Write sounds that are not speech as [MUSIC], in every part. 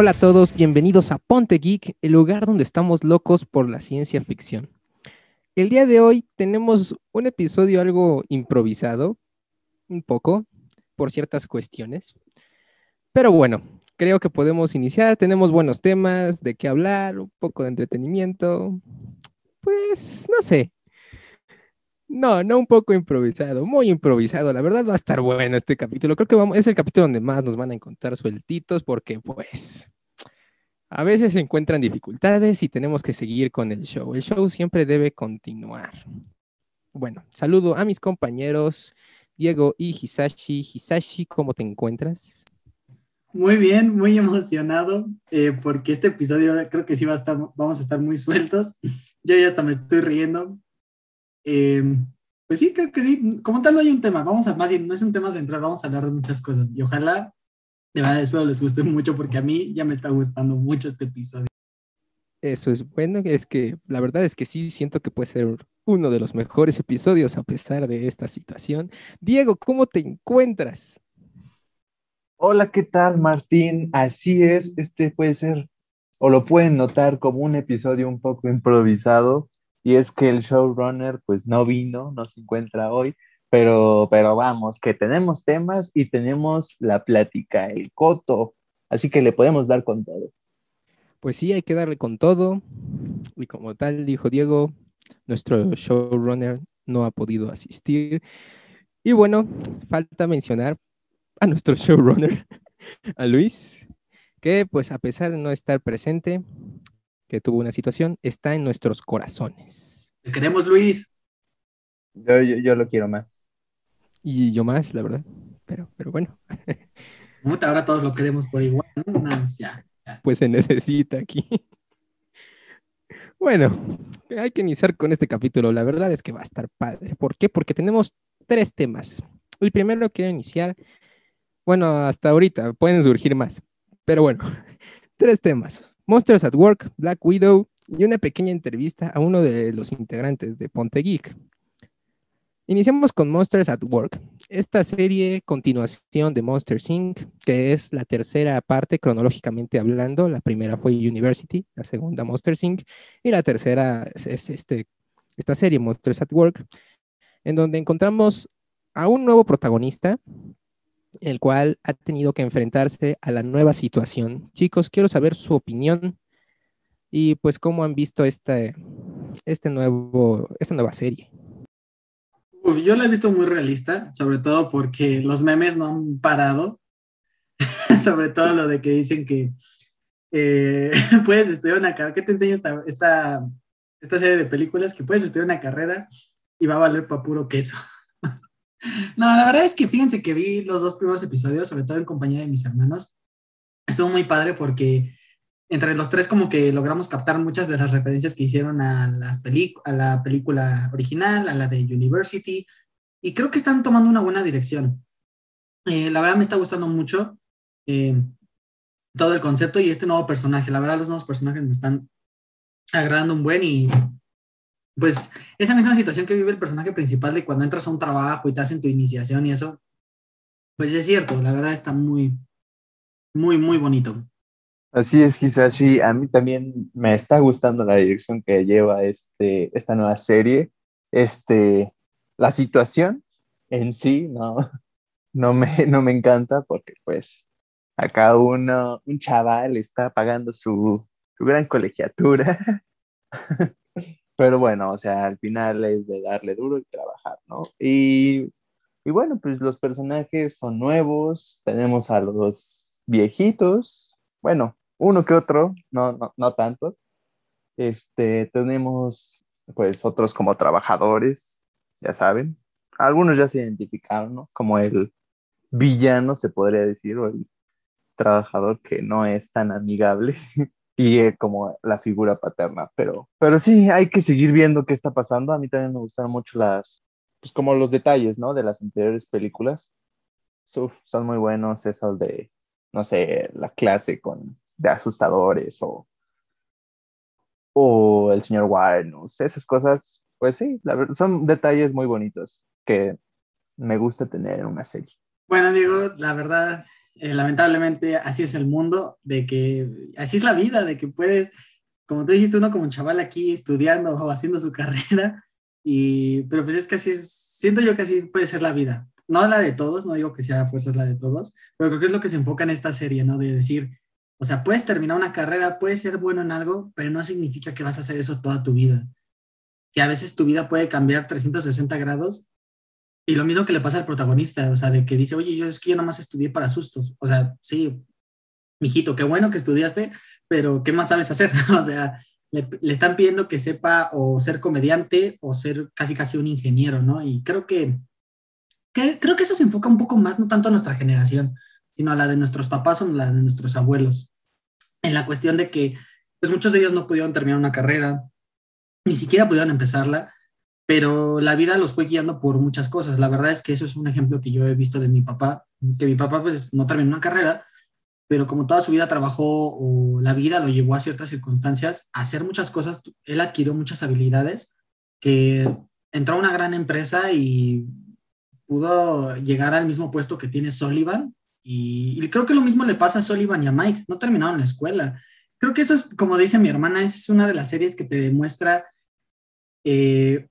Hola a todos, bienvenidos a Ponte Geek, el lugar donde estamos locos por la ciencia ficción. El día de hoy tenemos un episodio algo improvisado, un poco, por ciertas cuestiones. Pero bueno, creo que podemos iniciar. Tenemos buenos temas de qué hablar, un poco de entretenimiento. Pues no sé. No, no un poco improvisado, muy improvisado. La verdad va a estar bueno este capítulo. Creo que vamos, es el capítulo donde más nos van a encontrar sueltitos porque pues a veces se encuentran dificultades y tenemos que seguir con el show. El show siempre debe continuar. Bueno, saludo a mis compañeros Diego y Hisashi. Hisashi, ¿cómo te encuentras? Muy bien, muy emocionado eh, porque este episodio creo que sí va a estar, vamos a estar muy sueltos. Yo ya hasta me estoy riendo. Eh, pues sí, creo que sí. Como tal no hay un tema, vamos a, más bien, no es un tema central, vamos a hablar de muchas cosas. Y ojalá, de verdad, espero les guste mucho porque a mí ya me está gustando mucho este episodio. Eso es bueno, es que la verdad es que sí siento que puede ser uno de los mejores episodios a pesar de esta situación. Diego, ¿cómo te encuentras? Hola, ¿qué tal, Martín? Así es, este puede ser, o lo pueden notar como un episodio un poco improvisado, y es que el showrunner pues no vino, no se encuentra hoy, pero, pero vamos, que tenemos temas y tenemos la plática, el coto, así que le podemos dar con todo. Pues sí, hay que darle con todo, y como tal dijo Diego, nuestro showrunner no ha podido asistir. Y bueno, falta mencionar a nuestro [LAUGHS] showrunner, a Luis, que pues a pesar de no estar presente, que tuvo una situación, está en nuestros corazones. Te queremos, Luis. Yo, yo, lo quiero más. Y yo más, la verdad. Pero, pero bueno. [LAUGHS] Ahora todos lo queremos por igual, Pues se necesita aquí. Bueno, hay que iniciar con este capítulo. La verdad es que va a estar padre. ¿Por qué? Porque tenemos tres temas. El primero quiero iniciar bueno, hasta ahorita pueden surgir más. Pero bueno, [LAUGHS] tres temas. Monsters at Work, Black Widow y una pequeña entrevista a uno de los integrantes de Ponte Geek. Iniciamos con Monsters at Work, esta serie continuación de Monster Inc., que es la tercera parte cronológicamente hablando. La primera fue University, la segunda Monster Inc., y la tercera es este, esta serie Monsters at Work, en donde encontramos a un nuevo protagonista el cual ha tenido que enfrentarse a la nueva situación. Chicos, quiero saber su opinión y pues cómo han visto este, este nuevo, esta nueva serie. yo la he visto muy realista, sobre todo porque los memes no han parado, [LAUGHS] sobre todo lo de que dicen que eh, [LAUGHS] puedes estudiar una carrera, ¿qué te enseña esta, esta serie de películas? Que puedes estudiar una carrera y va a valer para puro queso. No, la verdad es que fíjense que vi los dos primeros episodios, sobre todo en compañía de mis hermanos. Estuvo muy padre porque entre los tres como que logramos captar muchas de las referencias que hicieron a, las a la película original, a la de University, y creo que están tomando una buena dirección. Eh, la verdad me está gustando mucho eh, todo el concepto y este nuevo personaje. La verdad los nuevos personajes me están agradando un buen y pues esa misma situación que vive el personaje principal de cuando entras a un trabajo y te hacen tu iniciación y eso, pues es cierto, la verdad está muy, muy, muy bonito. Así es, Hisashi. A mí también me está gustando la dirección que lleva este, esta nueva serie. Este, la situación en sí no, [LAUGHS] no, me, no me encanta porque pues acá uno, un chaval está pagando su, su gran colegiatura [LAUGHS] Pero bueno, o sea, al final es de darle duro y trabajar, ¿no? Y, y bueno, pues los personajes son nuevos, tenemos a los viejitos, bueno, uno que otro, no, no, no tantos. Este, tenemos pues otros como trabajadores, ya saben. Algunos ya se identificaron, ¿no? Como el villano, se podría decir, o el trabajador que no es tan amigable. [LAUGHS] y eh, como la figura paterna, pero, pero sí, hay que seguir viendo qué está pasando. A mí también me gustan mucho las, pues como los detalles, ¿no? De las anteriores películas. son muy buenos esos de, no sé, la clase con, de asustadores o, o el señor Warnus, esas cosas, pues sí, son detalles muy bonitos que me gusta tener en una serie. Bueno, Diego, la verdad, eh, lamentablemente así es el mundo, de que así es la vida, de que puedes, como tú dijiste, uno como un chaval aquí estudiando o haciendo su [LAUGHS] carrera, y, pero pues es que así es, siento yo que así puede ser la vida. No la de todos, no digo que sea fuerzas la de todos, pero creo que es lo que se enfoca en esta serie, ¿no? De decir, o sea, puedes terminar una carrera, puedes ser bueno en algo, pero no significa que vas a hacer eso toda tu vida. Que a veces tu vida puede cambiar 360 grados y lo mismo que le pasa al protagonista, o sea, de que dice, oye, yo es que yo nomás estudié para sustos. O sea, sí, mijito, qué bueno que estudiaste, pero ¿qué más sabes hacer? [LAUGHS] o sea, le, están pidiendo que sepa o ser comediante o ser casi casi un ingeniero, ¿no? Y creo que, que, creo que eso se enfoca un poco más, no tanto a nuestra generación, sino a la de nuestros papás o a la de nuestros abuelos, en la cuestión de que pues muchos de ellos no pudieron terminar una carrera, ni siquiera pudieron empezarla, pero la vida los fue guiando por muchas cosas. La verdad es que eso es un ejemplo que yo he visto de mi papá, que mi papá pues no terminó una carrera, pero como toda su vida trabajó o la vida lo llevó a ciertas circunstancias a hacer muchas cosas, él adquirió muchas habilidades que entró a una gran empresa y pudo llegar al mismo puesto que tiene Sullivan, y, creo que lo mismo le pasa a Sullivan y a Mike, no terminaron la escuela. Creo que eso es, como dice mi hermana, es una de las series que te demuestra eh,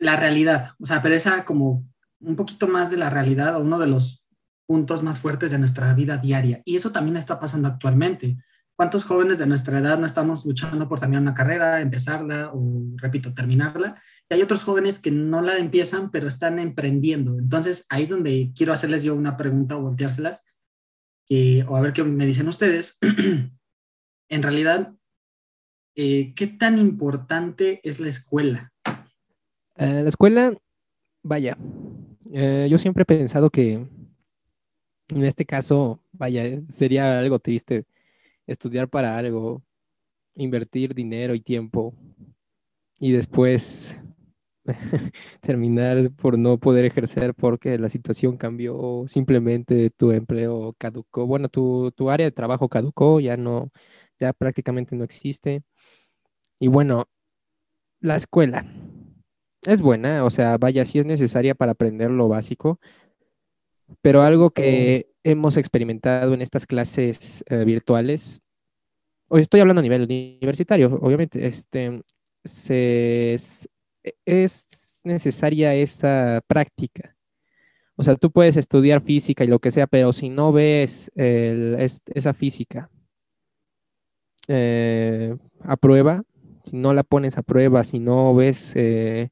la realidad, o sea, pero esa como un poquito más de la realidad o uno de los puntos más fuertes de nuestra vida diaria. Y eso también está pasando actualmente. ¿Cuántos jóvenes de nuestra edad no estamos luchando por terminar una carrera, empezarla o, repito, terminarla? Y hay otros jóvenes que no la empiezan, pero están emprendiendo. Entonces, ahí es donde quiero hacerles yo una pregunta o volteárselas, o a ver qué me dicen ustedes. [CLEARS THROAT] en realidad, eh, ¿qué tan importante es la escuela? Eh, la escuela, vaya, eh, yo siempre he pensado que en este caso, vaya, sería algo triste estudiar para algo, invertir dinero y tiempo y después [LAUGHS] terminar por no poder ejercer porque la situación cambió, simplemente tu empleo caducó, bueno, tu, tu área de trabajo caducó, ya no, ya prácticamente no existe. Y bueno, la escuela es buena, o sea, vaya, sí es necesaria para aprender lo básico, pero algo que hemos experimentado en estas clases eh, virtuales, hoy estoy hablando a nivel universitario, obviamente, este, se, es necesaria esa práctica. O sea, tú puedes estudiar física y lo que sea, pero si no ves esa física eh, a prueba, si no la pones a prueba, si no ves, eh,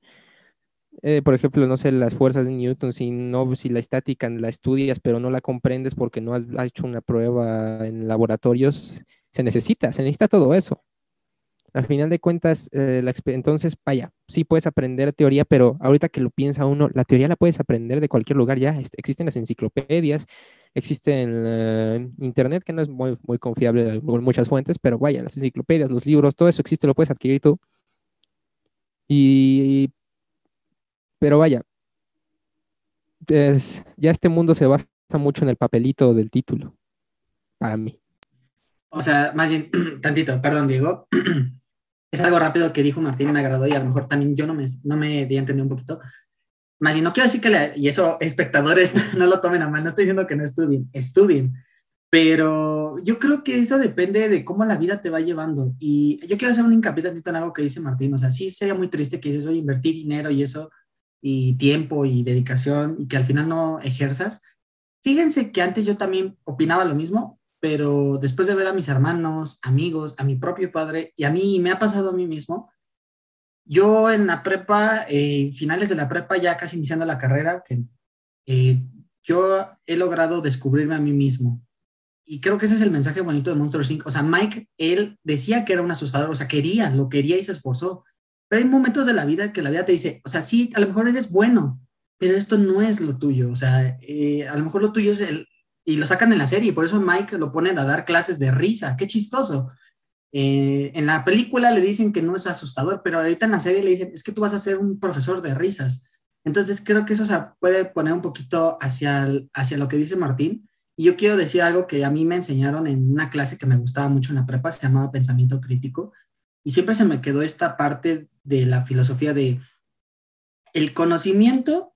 eh, por ejemplo, no sé, las fuerzas de Newton, si, no, si la estática la estudias, pero no la comprendes porque no has, hecho una prueba en laboratorios, se necesita, se necesita todo eso. Al final de cuentas, eh, entonces, vaya, sí puedes aprender teoría, pero ahorita que lo piensa uno, la teoría la puedes aprender de cualquier lugar ya. Existen las enciclopedias, existe en eh, Internet, que no es muy, muy confiable con muchas fuentes, pero vaya, las enciclopedias, los libros, todo eso existe, lo puedes adquirir tú. Y, pero vaya, ya este mundo se basa mucho en el papelito del título, para mí. O sea, más bien, [CLEARS THROAT] tantito, perdón, Diego. [CLEARS THROAT] es algo rápido que dijo Martín y me agradó y a lo mejor también yo no me, no me di a entender un poquito. Más y no quiero decir que, y eso espectadores [LAUGHS] no lo tomen a mal, no estoy diciendo que no estudien, estudien, pero yo creo que eso depende de cómo la vida te va llevando. Y yo quiero hacer un hincapié en algo que dice Martín, o sea, sí sería muy triste que dices, oye, invertir dinero y eso, y tiempo y dedicación, y que al final no ejerzas. Fíjense que antes yo también opinaba lo mismo, pero después de ver a mis hermanos, amigos, a mi propio padre, y a mí me ha pasado a mí mismo, yo en la prepa, eh, finales de la prepa, ya casi iniciando la carrera, eh, yo he logrado descubrirme a mí mismo. Y creo que ese es el mensaje bonito de Monster Inc. O sea, Mike, él decía que era un asustador, o sea, quería, lo quería y se esforzó. Pero hay momentos de la vida que la vida te dice, o sea, sí, a lo mejor eres bueno, pero esto no es lo tuyo. O sea, eh, a lo mejor lo tuyo es el, y lo sacan en la serie, por eso Mike lo ponen a dar clases de risa, qué chistoso. Eh, en la película le dicen que no es asustador, pero ahorita en la serie le dicen, es que tú vas a ser un profesor de risas. Entonces creo que eso se puede poner un poquito hacia, hacia lo que dice Martín. Y yo quiero decir algo que a mí me enseñaron en una clase que me gustaba mucho en la prepa, se llamaba pensamiento crítico. Y siempre se me quedó esta parte de la filosofía de el conocimiento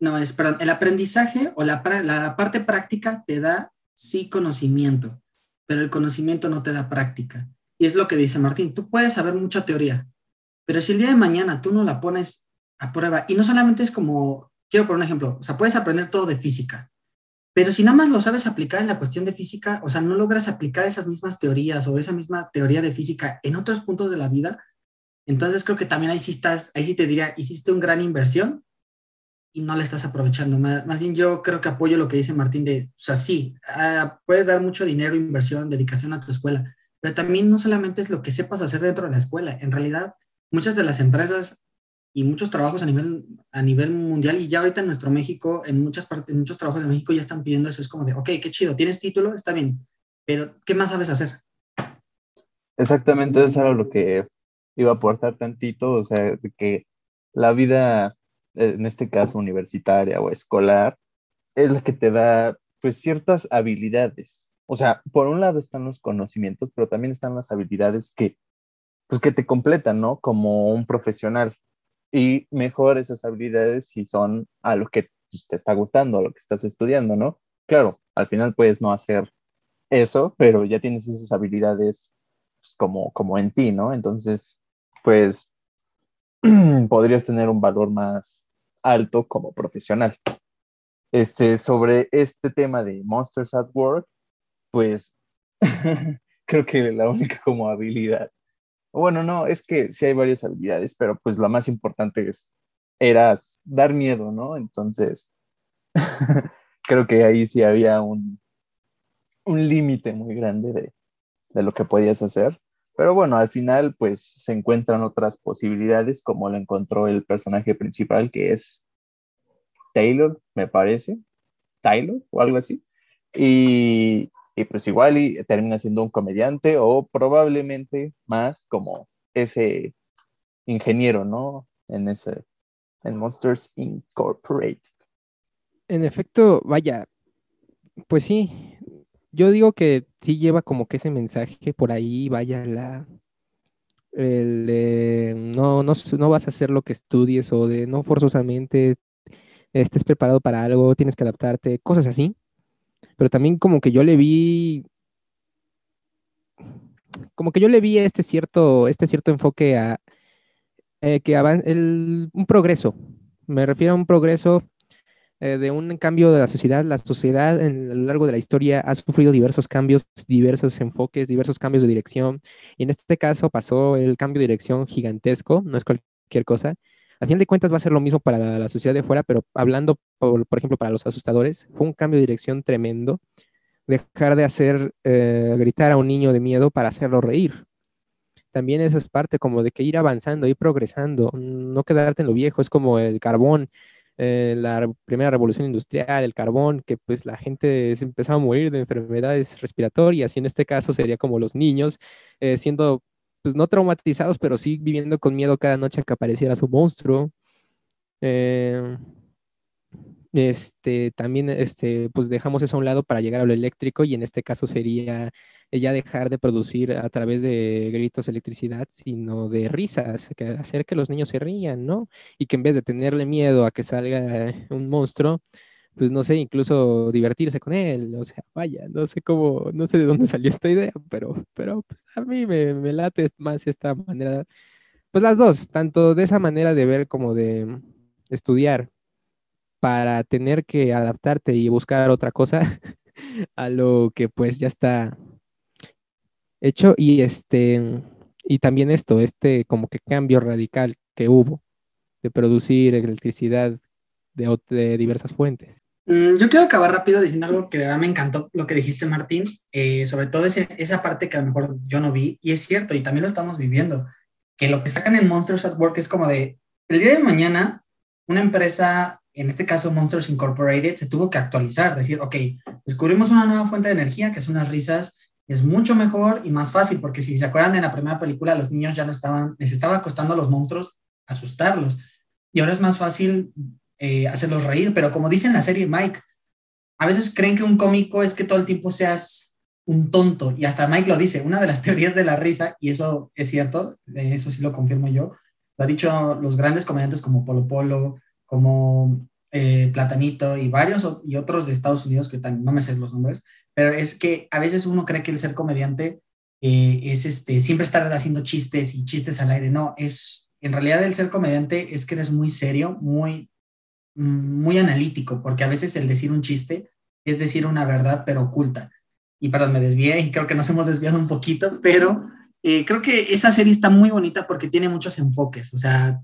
no, es, perdón, el aprendizaje o la, la parte práctica te da sí conocimiento, pero el conocimiento no te da práctica. Y es lo que dice Martín, tú puedes saber mucha teoría, pero si el día de mañana tú no la pones a prueba, y no solamente es como, quiero poner un ejemplo, o sea, puedes aprender todo de física, pero si nada más lo sabes aplicar en la cuestión de física, o sea, no logras aplicar esas mismas teorías o esa misma teoría de física en otros puntos de la vida, entonces creo que también ahí sí estás, ahí sí te diría, hiciste una gran inversión y no la estás aprovechando. Más, bien yo creo que apoyo lo que dice Martín de, o sea, sí, ah, puedes dar mucho dinero, inversión, dedicación a tu escuela, pero también no solamente es lo que sepas hacer dentro de la escuela. En realidad, muchas de las empresas y muchos trabajos a nivel, a nivel mundial y ya ahorita en nuestro México, en muchas partes, muchos trabajos de México ya están pidiendo eso. Es como de, ok, qué chido, tienes título, está bien, pero ¿qué más sabes hacer? Exactamente, eso era lo que iba a aportar tantito, o sea, que la vida en este caso universitaria o escolar, es la que te da pues ciertas habilidades. O sea, por un lado están los conocimientos, pero también están las habilidades que pues que te completan, ¿no? Como un profesional. Y mejor esas habilidades si son a lo que pues, te está gustando, a lo que estás estudiando, ¿no? Claro, al final puedes no hacer eso, pero ya tienes esas habilidades pues, como, como en ti, ¿no? Entonces, pues [CLEARS THROAT] podrías tener un valor más, alto como profesional. Este, sobre este tema de Monsters at Work, pues [LAUGHS] creo que la única como habilidad, bueno, no, es que sí hay varias habilidades, pero pues la más importante es, era dar miedo, ¿no? Entonces, [LAUGHS] creo que ahí sí había un, un límite muy grande de, de lo que podías hacer. Pero bueno, al final pues se encuentran otras posibilidades como lo encontró el personaje principal que es Taylor, me parece, Taylor o algo así. Y, y pues igual y termina siendo un comediante o probablemente más como ese ingeniero, ¿no? En ese, en Monsters Incorporated. En efecto, vaya, pues sí, yo digo que sí lleva como que ese mensaje por ahí, vaya la, no, no, no vas a hacer lo que estudies o de no forzosamente estés preparado para algo, tienes que adaptarte, cosas así. Pero también como que yo le vi, como que yo le vi este cierto, este cierto enfoque a eh, que el, un progreso. Me refiero a un progreso eh, de un cambio de la sociedad. La sociedad en, a lo largo de la historia ha sufrido diversos cambios, diversos enfoques, diversos cambios de dirección. Y en este caso pasó el cambio de dirección gigantesco, no es cualquier cosa. A fin de cuentas va a ser lo mismo para la, sociedad de fuera, pero hablando, por, ejemplo, para los asustadores, fue un cambio de dirección tremendo. Dejar de hacer eh, gritar a un niño de miedo para hacerlo reír. También eso es parte como de que ir avanzando, ir progresando, no quedarte en lo viejo, es como el carbón eh, la primera revolución industrial, el carbón, que pues la gente se empezaba a morir de enfermedades respiratorias y en este caso sería como los niños eh, siendo pues no traumatizados, pero sí viviendo con miedo cada noche que apareciera su monstruo. Eh, este, también este, pues dejamos eso a un lado para llegar a lo eléctrico y en este caso sería ya dejar de producir a través de gritos electricidad, sino de risas, que hacer que los niños se rían, ¿no? Y que en vez de tenerle miedo a que salga un monstruo, pues no sé, incluso divertirse con él, o sea, vaya, no sé cómo, no sé de dónde salió esta idea, pero, pero pues, a mí me, me late más esta manera, pues las dos, tanto de esa manera de ver como de estudiar para tener que adaptarte y buscar otra cosa [LAUGHS] a lo que pues ya está hecho y este y también esto, este como que cambio radical que hubo de producir electricidad de, diversas fuentes. Mm, yo quiero acabar rápido diciendo algo que de verdad me encantó lo que dijiste, Martín, eh, sobre todo esa parte que a lo mejor yo no vi, y es cierto, y también lo estamos viviendo, que lo que sacan en Monsters at Work es como de, el día de mañana, una empresa en este caso Monsters Incorporated, se tuvo que actualizar, decir, ok, descubrimos una nueva fuente de energía que son las risas, es mucho mejor y más fácil, porque si se acuerdan en la primera película, los niños ya no estaban, les estaba costando a los monstruos asustarlos, y ahora es más fácil eh, hacerlos reír, pero como dice en la serie Mike, a veces creen que un cómico es que todo el tiempo seas un tonto, y hasta Mike lo dice, una de las [LAUGHS] teorías de la risa, y eso es cierto, eso sí lo confirmo yo, lo ha dicho los grandes comediantes como Polo Polo, como eh, Platanito y varios y otros de Estados Unidos que también no me sé los nombres, pero es que a veces uno cree que el ser comediante eh, es este, siempre estar haciendo chistes y chistes al aire. No, es, en realidad el ser comediante es que eres muy serio, muy, mm, muy analítico, porque a veces el decir un chiste es decir una verdad, pero oculta. Y perdón, me desvié y creo que nos hemos desviado un poquito, pero eh, creo que esa serie está muy bonita porque tiene muchos enfoques, o sea,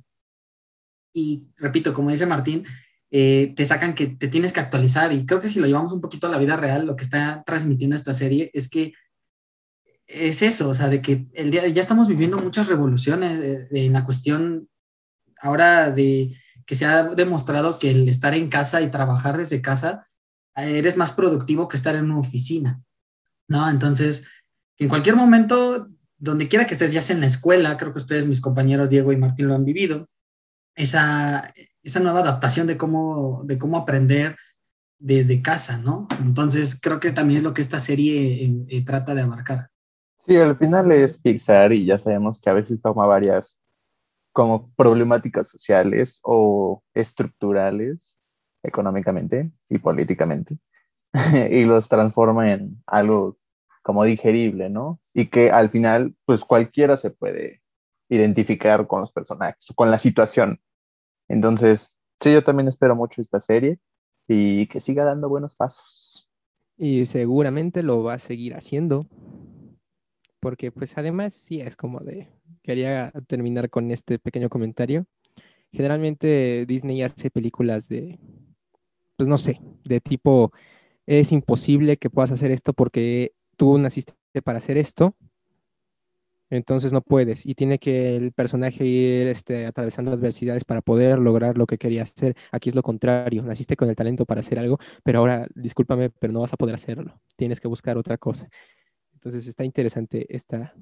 y repito, como dice Martín, eh, te sacan que te tienes que actualizar y creo que si lo llevamos un poquito a la vida real, lo que está transmitiendo esta serie es que es eso, o sea, de que el día, ya estamos viviendo muchas revoluciones en la cuestión ahora de que se ha demostrado que el estar en casa y trabajar desde casa eres más productivo que estar en una oficina, ¿no? Entonces, en cualquier momento, donde quiera que estés, ya sea en la escuela, creo que ustedes, mis compañeros Diego y Martín, lo han vivido, esa, esa nueva adaptación de cómo, de cómo aprender desde casa, ¿no? Entonces, creo que también es lo que esta serie eh, eh, trata de abarcar. Sí, al final es Pixar y ya sabemos que a veces toma varias como problemáticas sociales o estructurales económicamente y políticamente [LAUGHS] y los transforma en algo como digerible, ¿no? Y que al final, pues cualquiera se puede identificar con los personajes, con la situación. Entonces, sí, yo también espero mucho esta serie y que siga dando buenos pasos. Y seguramente lo va a seguir haciendo, porque pues además sí es como de, quería terminar con este pequeño comentario. Generalmente Disney hace películas de, pues no sé, de tipo, es imposible que puedas hacer esto porque tú naciste para hacer esto, entonces no puedes y tiene que el personaje ir este, atravesando adversidades para poder lograr lo que quería hacer. Aquí es lo contrario, naciste con el talento para hacer algo, pero ahora, discúlpame, pero no vas a poder hacerlo, tienes que buscar otra cosa. Entonces está interesante esta,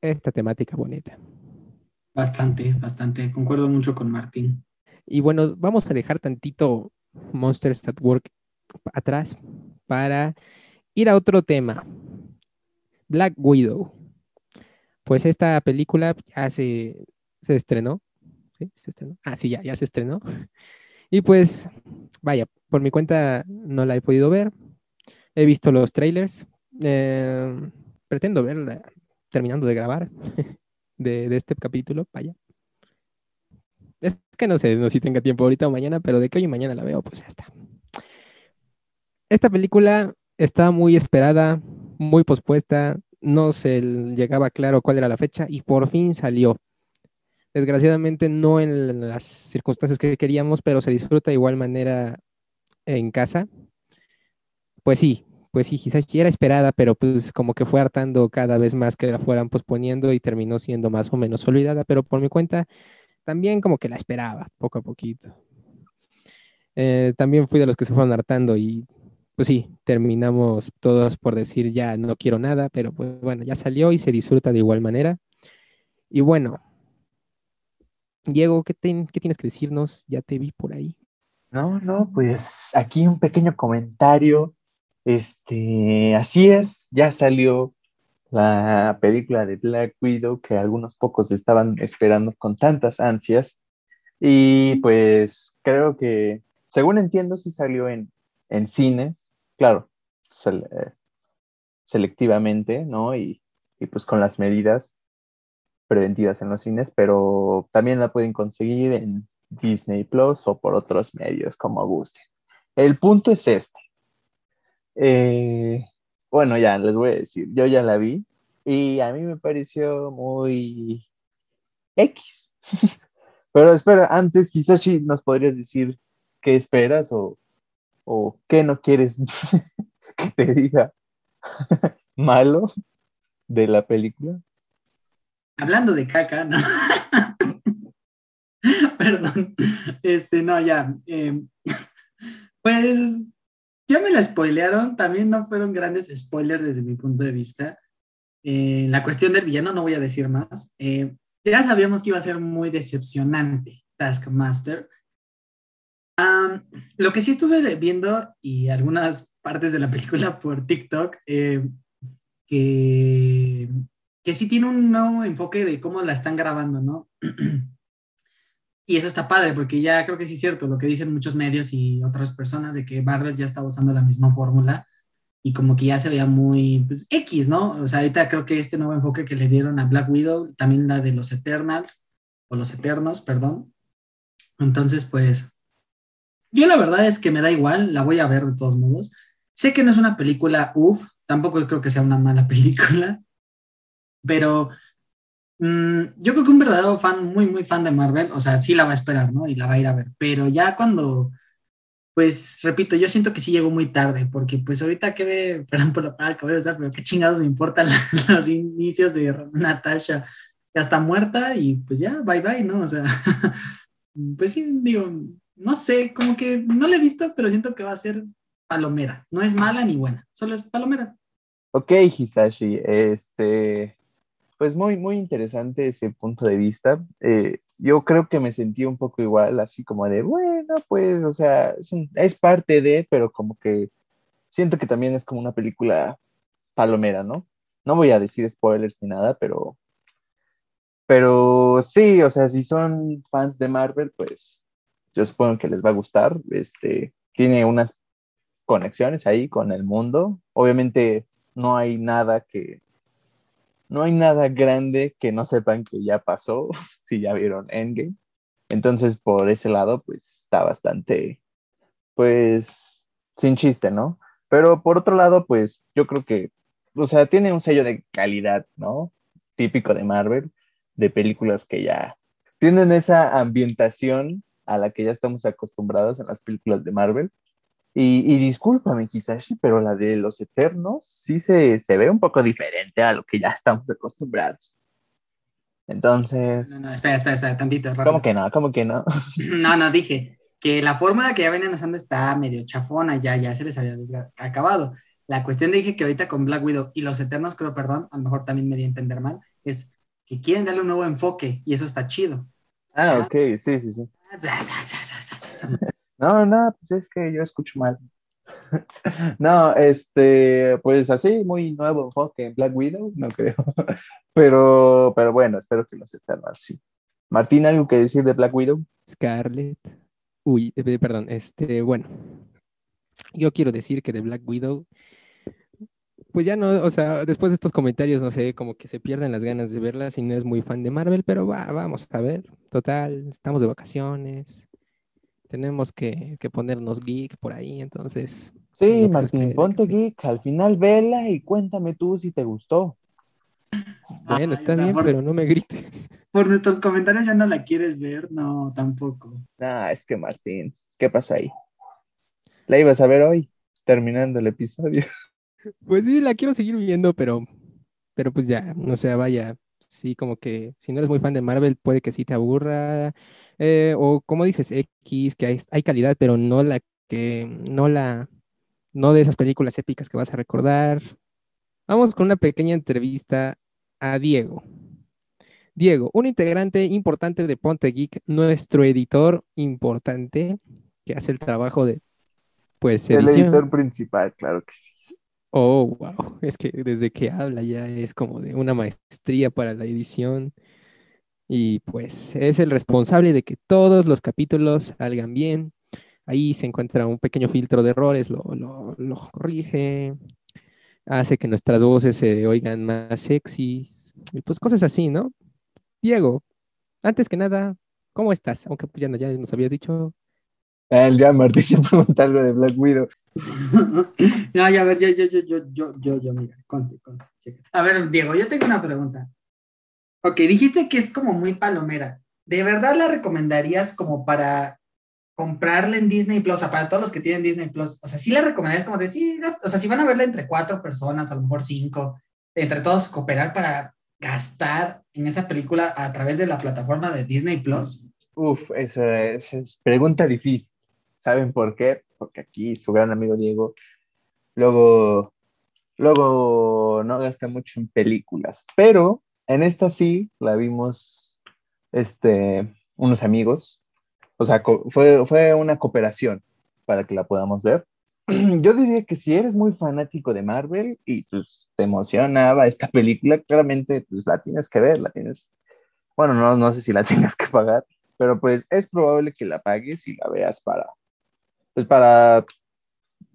esta temática bonita. Bastante, bastante, concuerdo mucho con Martín. Y bueno, vamos a dejar tantito Monsters at Work atrás para ir a otro tema. Black Widow. Pues esta película ya se, estrenó. ¿Sí? ¿Se estrenó? Ah, sí, ya, ya se estrenó. [LAUGHS] Y pues, vaya, por mi cuenta no la he podido ver. He visto los trailers. Eh, pretendo verla terminando de grabar [LAUGHS] de, de este capítulo. Vaya. Es que no sé no si tenga tiempo ahorita o mañana, pero de que hoy y mañana la veo, pues ya está. Esta película estaba muy esperada, muy pospuesta, no se llegaba claro cuál era la fecha y por fin salió. Desgraciadamente no en las circunstancias que queríamos, pero se disfruta de igual manera en casa. Pues sí, pues sí, quizás ya era esperada, pero pues como que fue hartando cada vez más que la fueran posponiendo y terminó siendo más o menos olvidada, pero por mi cuenta también como que la esperaba, poco a poquito. Eh, también fui de los que se fueron hartando y pues sí, terminamos todos por decir ya no quiero nada, pero pues bueno, ya salió y se disfruta de igual manera. Y bueno, Diego, ¿qué, ¿qué tienes que decirnos? Ya te vi por ahí. No, no, pues aquí un pequeño comentario. Este, así es, ya salió la película de Black Widow que algunos pocos estaban esperando con tantas ansias. Y pues creo que, según entiendo, sí salió en, en cines, claro, selectivamente, ¿no? Y, y, pues con las medidas preventivas en los cines, pero también la pueden conseguir en Disney Plus o por otros medios como gusten. El punto es este. Eh, bueno, ya les voy a decir, yo ya la vi y a mí me pareció muy X. [LAUGHS] Pero espera, antes quizás nos podrías decir qué esperas o, o qué no quieres [LAUGHS] que te diga [LAUGHS] malo de la película. Hablando de caca, ¿no? [LAUGHS] Perdón. Este, no, ya. Eh, pues ya me la spoilearon, también no fueron grandes spoilers desde mi punto de vista. Eh, la cuestión del villano no voy a decir más. Eh, ya sabíamos que iba a ser muy decepcionante Taskmaster. Lo que sí estuve viendo y algunas partes de la película [LAUGHS] por TikTok, eh, que, que sí tiene un nuevo enfoque de cómo la están grabando, ¿no? [CLEARS THROAT] Y eso está padre, porque ya creo que sí es cierto lo que dicen muchos medios y otras personas de que Marvel ya está usando la misma fórmula y como que ya se veía muy pues, X, ¿no? O sea, ahorita creo que este nuevo enfoque que le dieron a Black Widow, también la de los Eternals, o los Eternos, perdón. Entonces, pues, yo la verdad es que me da igual, la voy a ver de todos modos. Sé que no es una película, uff, tampoco creo que sea una mala [LAUGHS] película, pero mm, yo creo que un verdadero fan, muy, muy fan de Marvel, o sea, sí la va a esperar, ¿no? Y la va a ir a ver, pero ya cuando, pues, repito, yo siento que sí llegó muy tarde, porque pues ahorita que ve, [LAUGHS] perdón por la palabra que voy a usar, pero qué chingados me importan [LAUGHS] los inicios de Natasha, ya está muerta y pues ya, bye bye, ¿no? O sea, pues sí, digo, no sé, como que no la he visto, pero siento que va a ser palomera. No es mala ni buena, solo es palomera. Ok, Hisashi, este, pues muy, muy interesante ese punto de vista. Eh, yo creo que me sentí un poco igual, así como de, bueno, pues, o sea, es, es parte de, pero como que siento que también es como una película palomera, ¿no? No voy a decir spoilers ni nada, pero, pero sí, o sea, si son fans de Marvel, pues yo supongo que les va a gustar. Este, tiene unas conexiones ahí con el mundo. Obviamente no hay nada que, no hay nada grande que no sepan que ya pasó, [LAUGHS] si ya vieron Endgame. Entonces, por ese lado, pues está bastante, pues, sin chiste, ¿no? Pero por otro lado, pues yo creo que, o sea, tiene un sello de calidad, ¿no? Típico de Marvel, de películas que ya tienen esa ambientación a la que ya estamos acostumbrados en las películas de Marvel. Y, y discúlpame, Hisashi, pero la de los Eternos sí se, se, ve un poco diferente a lo que ya estamos acostumbrados. Entonces. No, no, espera, espera, espera, tantito. Rápido. ¿Cómo que no? ¿Cómo que no? No, no, dije que la fórmula que ya venían usando está medio chafona, ya, ya se les había acabado. La cuestión dije que ahorita con Black Widow y los Eternos, creo, perdón, a lo mejor también me di a entender mal, es que quieren darle un nuevo enfoque y eso está chido. Ah, ok, sí, sí, sí. No, no, pues es que yo escucho mal. [LAUGHS] No, este, pues así, muy nuevo enfoque en Black Widow, no creo. [LAUGHS] Pero, pero bueno, espero que estén mal, sí. Martín, ¿algo que decir de Black Widow? Scarlett. Uy, eh, perdón, este, bueno. Yo quiero decir que de Black Widow, pues ya no, o sea, después de estos comentarios, no sé, como que se pierden las ganas de verla si no es muy fan de Marvel, pero va, vamos a ver. Total, estamos de vacaciones tenemos que, que, ponernos geek por ahí, entonces. Sí, Martín, ponte geek, al final vela y cuéntame tú si te gustó. Bueno, está bien, por, pero no me grites. [LAUGHS] Por nuestros comentarios ya no la quieres ver, no, tampoco. Ah, es que Martín, ¿qué pasa ahí? La ibas a ver hoy, terminando el episodio. [LAUGHS] Pues sí, la quiero seguir viendo, pero, pero pues ya, no sea, vaya, sí, como que si no eres muy fan de Marvel, puede que sí te aburra. Eh, o como dices, X, que hay, hay, calidad, pero no la que, no la, no de esas películas épicas que vas a recordar. Vamos con una pequeña entrevista a Diego. Diego, un integrante importante de Ponte Geek, nuestro editor importante que hace el trabajo de, pues, edición. El editor principal, claro que sí. Oh, wow. Es que desde que habla ya es como de una maestría para la edición. Y pues es el responsable de que todos los capítulos salgan bien. Ahí se encuentra un pequeño filtro de errores, lo, lo, corrige, hace que nuestras voces se oigan más sexys. Y pues cosas así, ¿no? Diego, antes que nada, ¿cómo estás? Aunque ya, ya nos habías dicho. Ah, ya Martín te pregunta algo de Black Widow. [LAUGHS] no, ya, a ver, yo, yo, yo, yo, yo, yo, yo, mira, conte, conte. A ver, Diego, yo tengo una pregunta. Ok, dijiste que es como muy palomera. ¿De verdad la recomendarías como para comprarla en Disney Plus? O sea, para todos los que tienen Disney Plus. O sea, sí la recomendarías como decir, o sea, si van a verla entre cuatro personas, a lo mejor cinco, entre todos cooperar para gastar en esa película a través de la plataforma de Disney Plus? Uf, eso es, es pregunta difícil. ¿Saben por qué? Porque aquí su gran amigo Diego luego, luego no gasta mucho en películas, pero en esta sí la vimos este, unos amigos, o sea, fue, fue una cooperación para que la podamos ver. [CLEARS THROAT] Yo diría que si eres muy fanático de Marvel y pues te emocionaba esta película, claramente pues la tienes que ver, la tienes, bueno, no, no sé si la [LAUGHS] tienes que pagar, pero pues es probable que la pagues y la veas para, pues para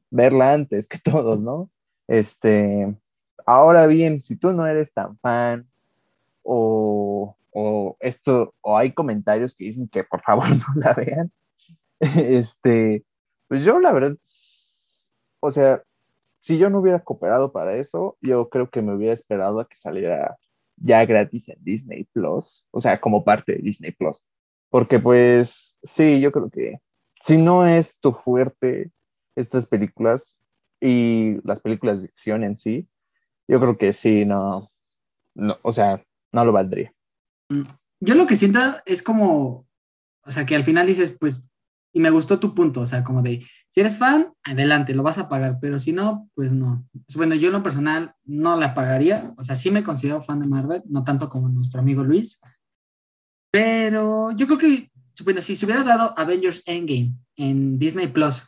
verla antes que [LAUGHS] todos, ¿no? Este, ahora bien, si tú no eres tan fan o, o esto, o hay comentarios que dicen que por favor [LAUGHS] no la vean, este, pues yo la verdad, o sea, si yo no hubiera cooperado para eso, yo creo que me hubiera esperado a que saliera ya gratis en Disney Plus, o sea, como parte de Disney Plus. Porque pues sí, yo creo que si no es tu fuerte estas películas y las películas de acción en sí, yo creo que sí, no, no o sea, no lo valdría. Yo lo que siento es como, o sea, que al final dices, pues, y me gustó tu punto, o sea, como de, si eres fan, adelante, lo vas a pagar, pero si no, pues no. Bueno, yo lo personal no la pagaría, o sea, sí me considero fan de Marvel, no tanto como nuestro amigo Luis, pero yo creo que, bueno, si se hubiera dado Avengers Endgame en Disney Plus,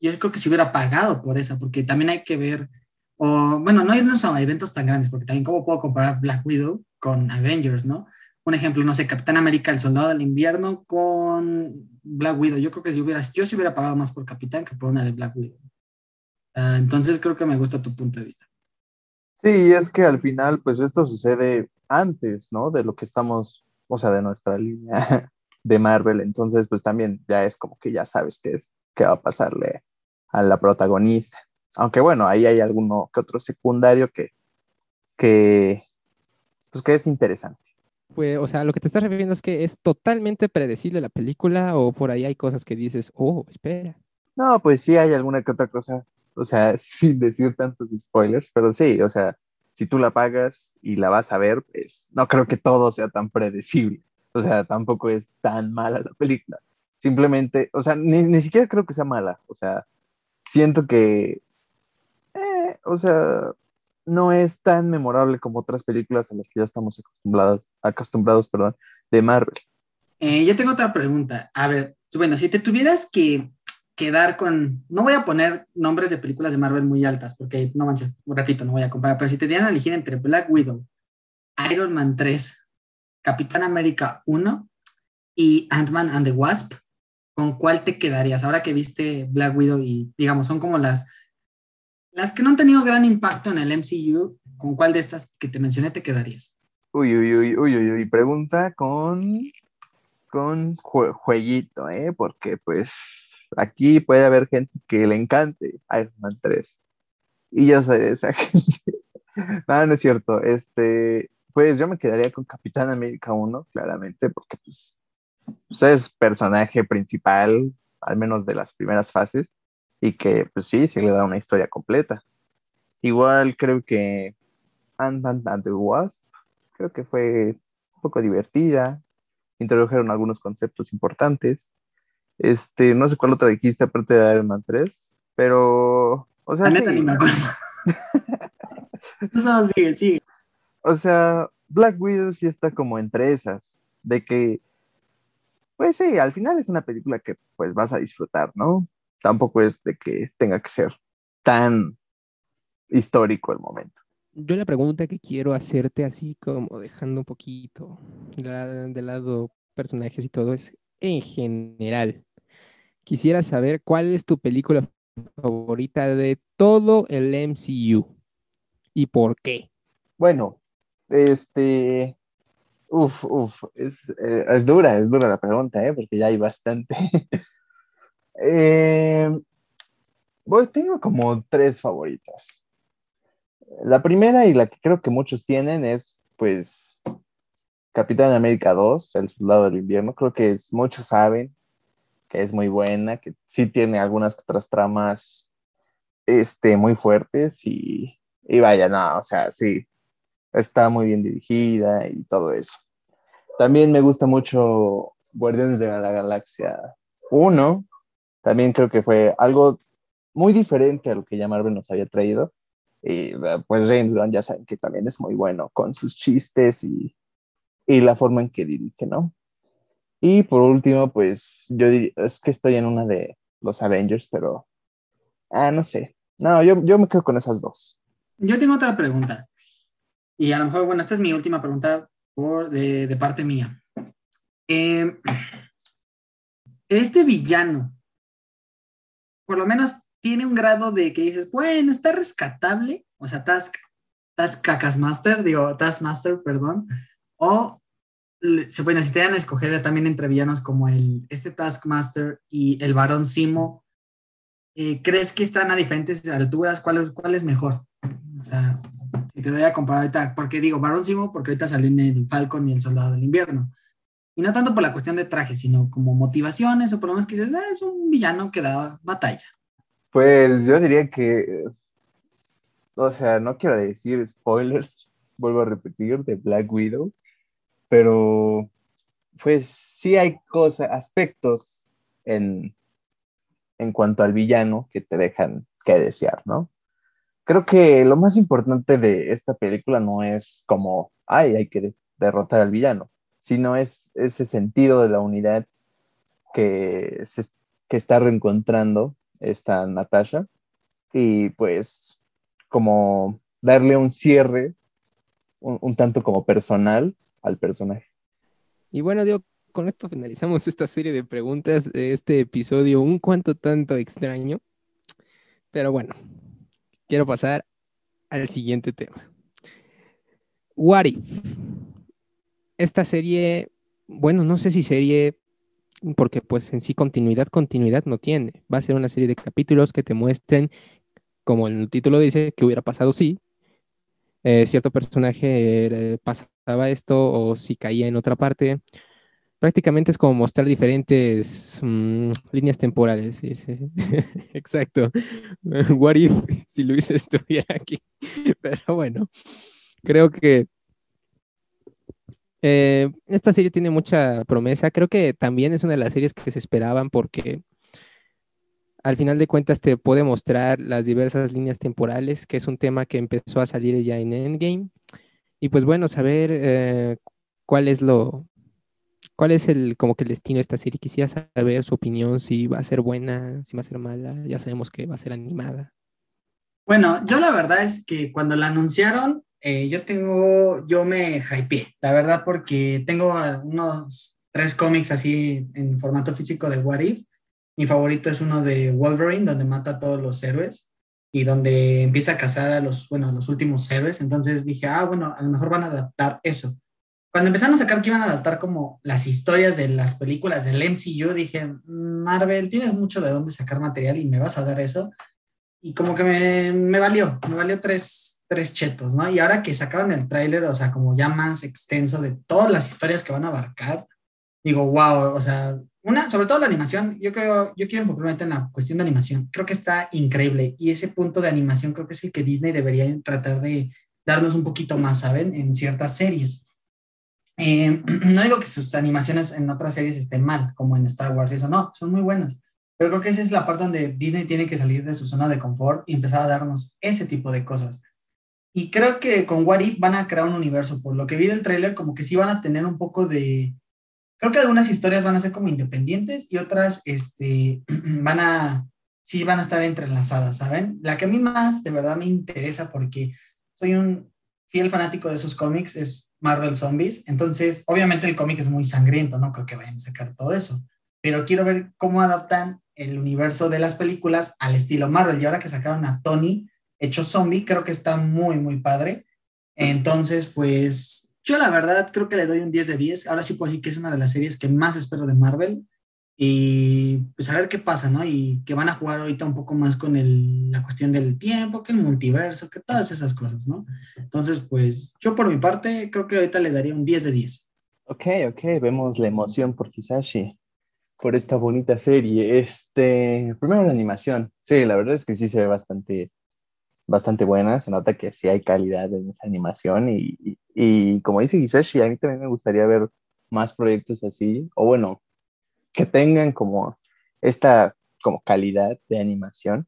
yo creo que se hubiera pagado por esa, porque también hay que ver, o bueno, no irnos a eventos tan grandes, porque también cómo puedo comparar Black Widow con Avengers, ¿no? Un ejemplo, no sé, Capitán América, el Soldado del Invierno con Black Widow. Yo creo que si hubiera, yo sí hubiera pagado más por Capitán que por una de Black Widow. Uh, entonces creo que me gusta tu punto de vista. Sí, es que al final, pues esto sucede antes, ¿no? De lo que estamos o sea, de nuestra línea de Marvel, entonces pues también ya es como que ya sabes qué es, qué va a pasarle a la protagonista. Aunque bueno, ahí hay alguno que otro secundario que, que, pues que es interesante. Pues, o sea, lo que te estás refiriendo es que es totalmente predecible la película o por ahí hay cosas que dices, oh, espera. No, pues sí hay alguna que otra cosa, o sea, [LAUGHS] sin decir tantos spoilers, pero sí, o sea, si tú la pagas y la vas a ver, pues no creo que todo sea tan predecible. O sea, tampoco es tan mala la película. Simplemente, o sea, ni, siquiera creo que sea mala. O sea, siento que, eh, o sea, no es tan memorable como otras películas a las que ya estamos acostumbrados, acostumbrados perdón, de Marvel. Eh, yo tengo otra pregunta. A ver, bueno, si te tuvieras que quedar con, no voy a poner nombres de películas de Marvel muy altas, porque no manches, repito, no voy a comparar, pero si te dieran a elegir entre Black Widow, Iron Man 3, Capitán América 1 y Ant-Man and the Wasp, ¿con cuál te quedarías? Ahora que viste Black Widow y, digamos, son como las, las que no han tenido gran impacto en el MCU, ¿con cuál de estas que te mencioné te quedarías? Uy, uy, uy, uy, uy, uy, pregunta con, con jueguito, ¿eh? Porque pues aquí puede haber gente que le encante Iron Man 3. Y yo soy de esa [LAUGHS] gente. no, no es cierto. Este, pues yo me quedaría con Capitán América 1, claramente, porque pues, pues, es personaje principal, al menos de las primeras fases, y que pues sí, sí le da una historia completa. Igual creo que Ant-Man and the Wasp, creo que fue un poco divertida, introdujeron algunos conceptos importantes. Este, no sé cuál otra dijiste aparte de Iron Man 3, pero, o sea, sí. [LAUGHS] no, sigue, sigue. O sea, Black Widow sí está como entre esas, de que, pues sí, al final es una película que pues vas a disfrutar, ¿no? Tampoco es de que tenga que ser tan histórico el momento. Yo la pregunta que quiero hacerte así como dejando un poquito de lado personajes y todo es en general. Quisiera saber cuál es tu película favorita de todo el MCU y por qué. Bueno, este, uf, uf, es, eh, es dura, es dura la pregunta, ¿eh? porque ya hay bastante. [LAUGHS] eh, tengo como tres favoritas. La primera y la que creo que muchos tienen es, pues, Capitán América 2, El Soldado del Invierno. Creo que es, muchos saben que es muy buena, que sí tiene algunas otras tramas este, muy fuertes y, y vaya, no, o sea, sí, está muy bien dirigida y todo eso. También me gusta mucho Guardianes de la Galaxia 1. También creo que fue algo muy diferente a lo que ya Marvel nos había traído. Y pues James Gunn ya saben que también es muy bueno con sus chistes y, y la forma en que dirige, ¿no? Y por último, pues yo diría, es que estoy en una de los Avengers, pero, ah, no sé. No, yo, yo me quedo con esas dos. Yo tengo otra pregunta. Y a lo mejor, bueno, esta es mi última pregunta de, parte mía. Eh, este villano, por lo menos tiene un grado de que dices, bueno, está rescatable, o sea, Task, Taskmaster, digo, Taskmaster, perdón, o se pueden necesitar escoger también entre villanos como el, este Taskmaster y el Barón Simo. Eh, ¿Crees que están a diferentes alturas? ¿Cuál, ¿Cuál es mejor? O sea, si te doy a comparar ahorita, porque digo Barón Simo, porque ahorita salió en el Falcon y el Soldado del Invierno. Y no tanto por la cuestión de traje, sino como motivaciones o por lo menos que dices, ah, es un villano que da batalla. Pues yo diría que, o sea, no quiero decir spoilers, [LAUGHS] vuelvo a repetir, de Black Widow, pero pues sí hay cosas, aspectos en, en cuanto al villano que te dejan que desear, ¿no? Creo que lo más importante de esta película no es como, ay, hay que derrotar al villano, sino es ese sentido de la unidad que, que está reencontrando esta Natasha y pues como darle un cierre un, tanto como personal al personaje. Y bueno, digo, con esto finalizamos esta serie de preguntas de este episodio un cuanto tanto extraño. Pero bueno, quiero pasar al siguiente tema. What esta serie, bueno, no sé si serie, porque pues en sí continuidad, continuidad no tiene. Va a ser una serie de capítulos que te muestren, como el título dice, que hubiera pasado si eh, cierto personaje pasaba esto o si caía en otra parte. Prácticamente es como mostrar diferentes mm, líneas temporales. [LAUGHS] Exacto. [LAUGHS] What si Luis [LAUGHS] estuviera aquí? Pero bueno, creo que eh, esta serie tiene mucha promesa. Creo que también es una de las series que se esperaban porque al final de cuentas te puede mostrar las diversas líneas temporales, que es un tema que empezó a salir ya en Endgame. Y pues bueno, saber eh, cuál es lo, cuál es el como que el destino de esta serie. Quisiera saber su opinión, si va a ser buena, si va a ser mala. Ya sabemos que va a ser animada. Bueno, yo la verdad es que cuando la anunciaron, eh, yo tengo, yo me hypeé, la verdad, porque tengo unos tres cómics así en formato físico de What If. Mi favorito es uno de Wolverine, donde mata a todos los héroes y donde empieza a cazar a los, bueno, los últimos héroes. Entonces dije, ah, bueno, a lo mejor van a adaptar eso. Cuando empezaron a sacar que iban a adaptar como las historias de las películas del MCU, dije, Marvel, tienes mucho de dónde sacar material y me vas a dar eso. Y como que me, me valió, me valió tres, tres chetos, ¿no? Y ahora que sacaron el tráiler, o sea, como ya más extenso de todas las historias que van a abarcar, digo, wow, o sea, una, sobre todo la animación, yo creo, yo quiero enfocarme en la cuestión de animación, creo que está increíble y ese punto de animación creo que es el que Disney debería tratar de darnos un poquito más, ¿saben? En ciertas series. Eh, [CLEARS THROAT] no digo que sus animaciones en otras series estén mal, como en Star Wars, eso no, son muy buenas. Pero creo que esa es la parte donde Disney tiene que salir de su zona de confort y empezar a darnos ese tipo de cosas. Y creo que con What If van a crear un universo. Por lo que vi del tráiler, como que sí van a tener un poco de... Creo que algunas historias van a ser como independientes y otras este, [CLEARS THROAT] van a... Sí van a estar entrelazadas, ¿saben? La que a mí más de verdad me interesa porque soy un fiel fanático de esos cómics es Marvel Zombies. Entonces, obviamente el cómic es muy sangriento, no creo que vayan a sacar todo eso. Pero quiero ver cómo adaptan el universo de las películas al estilo Marvel. Y ahora que sacaron a Tony, hecho zombie, creo que está muy, muy padre. Entonces, pues yo la verdad creo que le doy un 10 de 10. Ahora sí puedo decir que es una de las series que más espero de Marvel. Y pues a ver qué pasa, ¿no? Y que van a jugar ahorita un poco más con el, la cuestión del tiempo, que el multiverso, que todas esas cosas, ¿no? Entonces, pues yo por mi parte creo que ahorita le daría un 10 de 10. Ok, ok, vemos la emoción por Kisashi, por esta bonita serie. Este, primero la animación. Sí, la verdad es que sí se ve bastante bastante buena, se nota que sí hay calidad en esa animación y, y, como dice Giseshi, a mí también me gustaría ver más proyectos así, o bueno, que tengan como esta como calidad de animación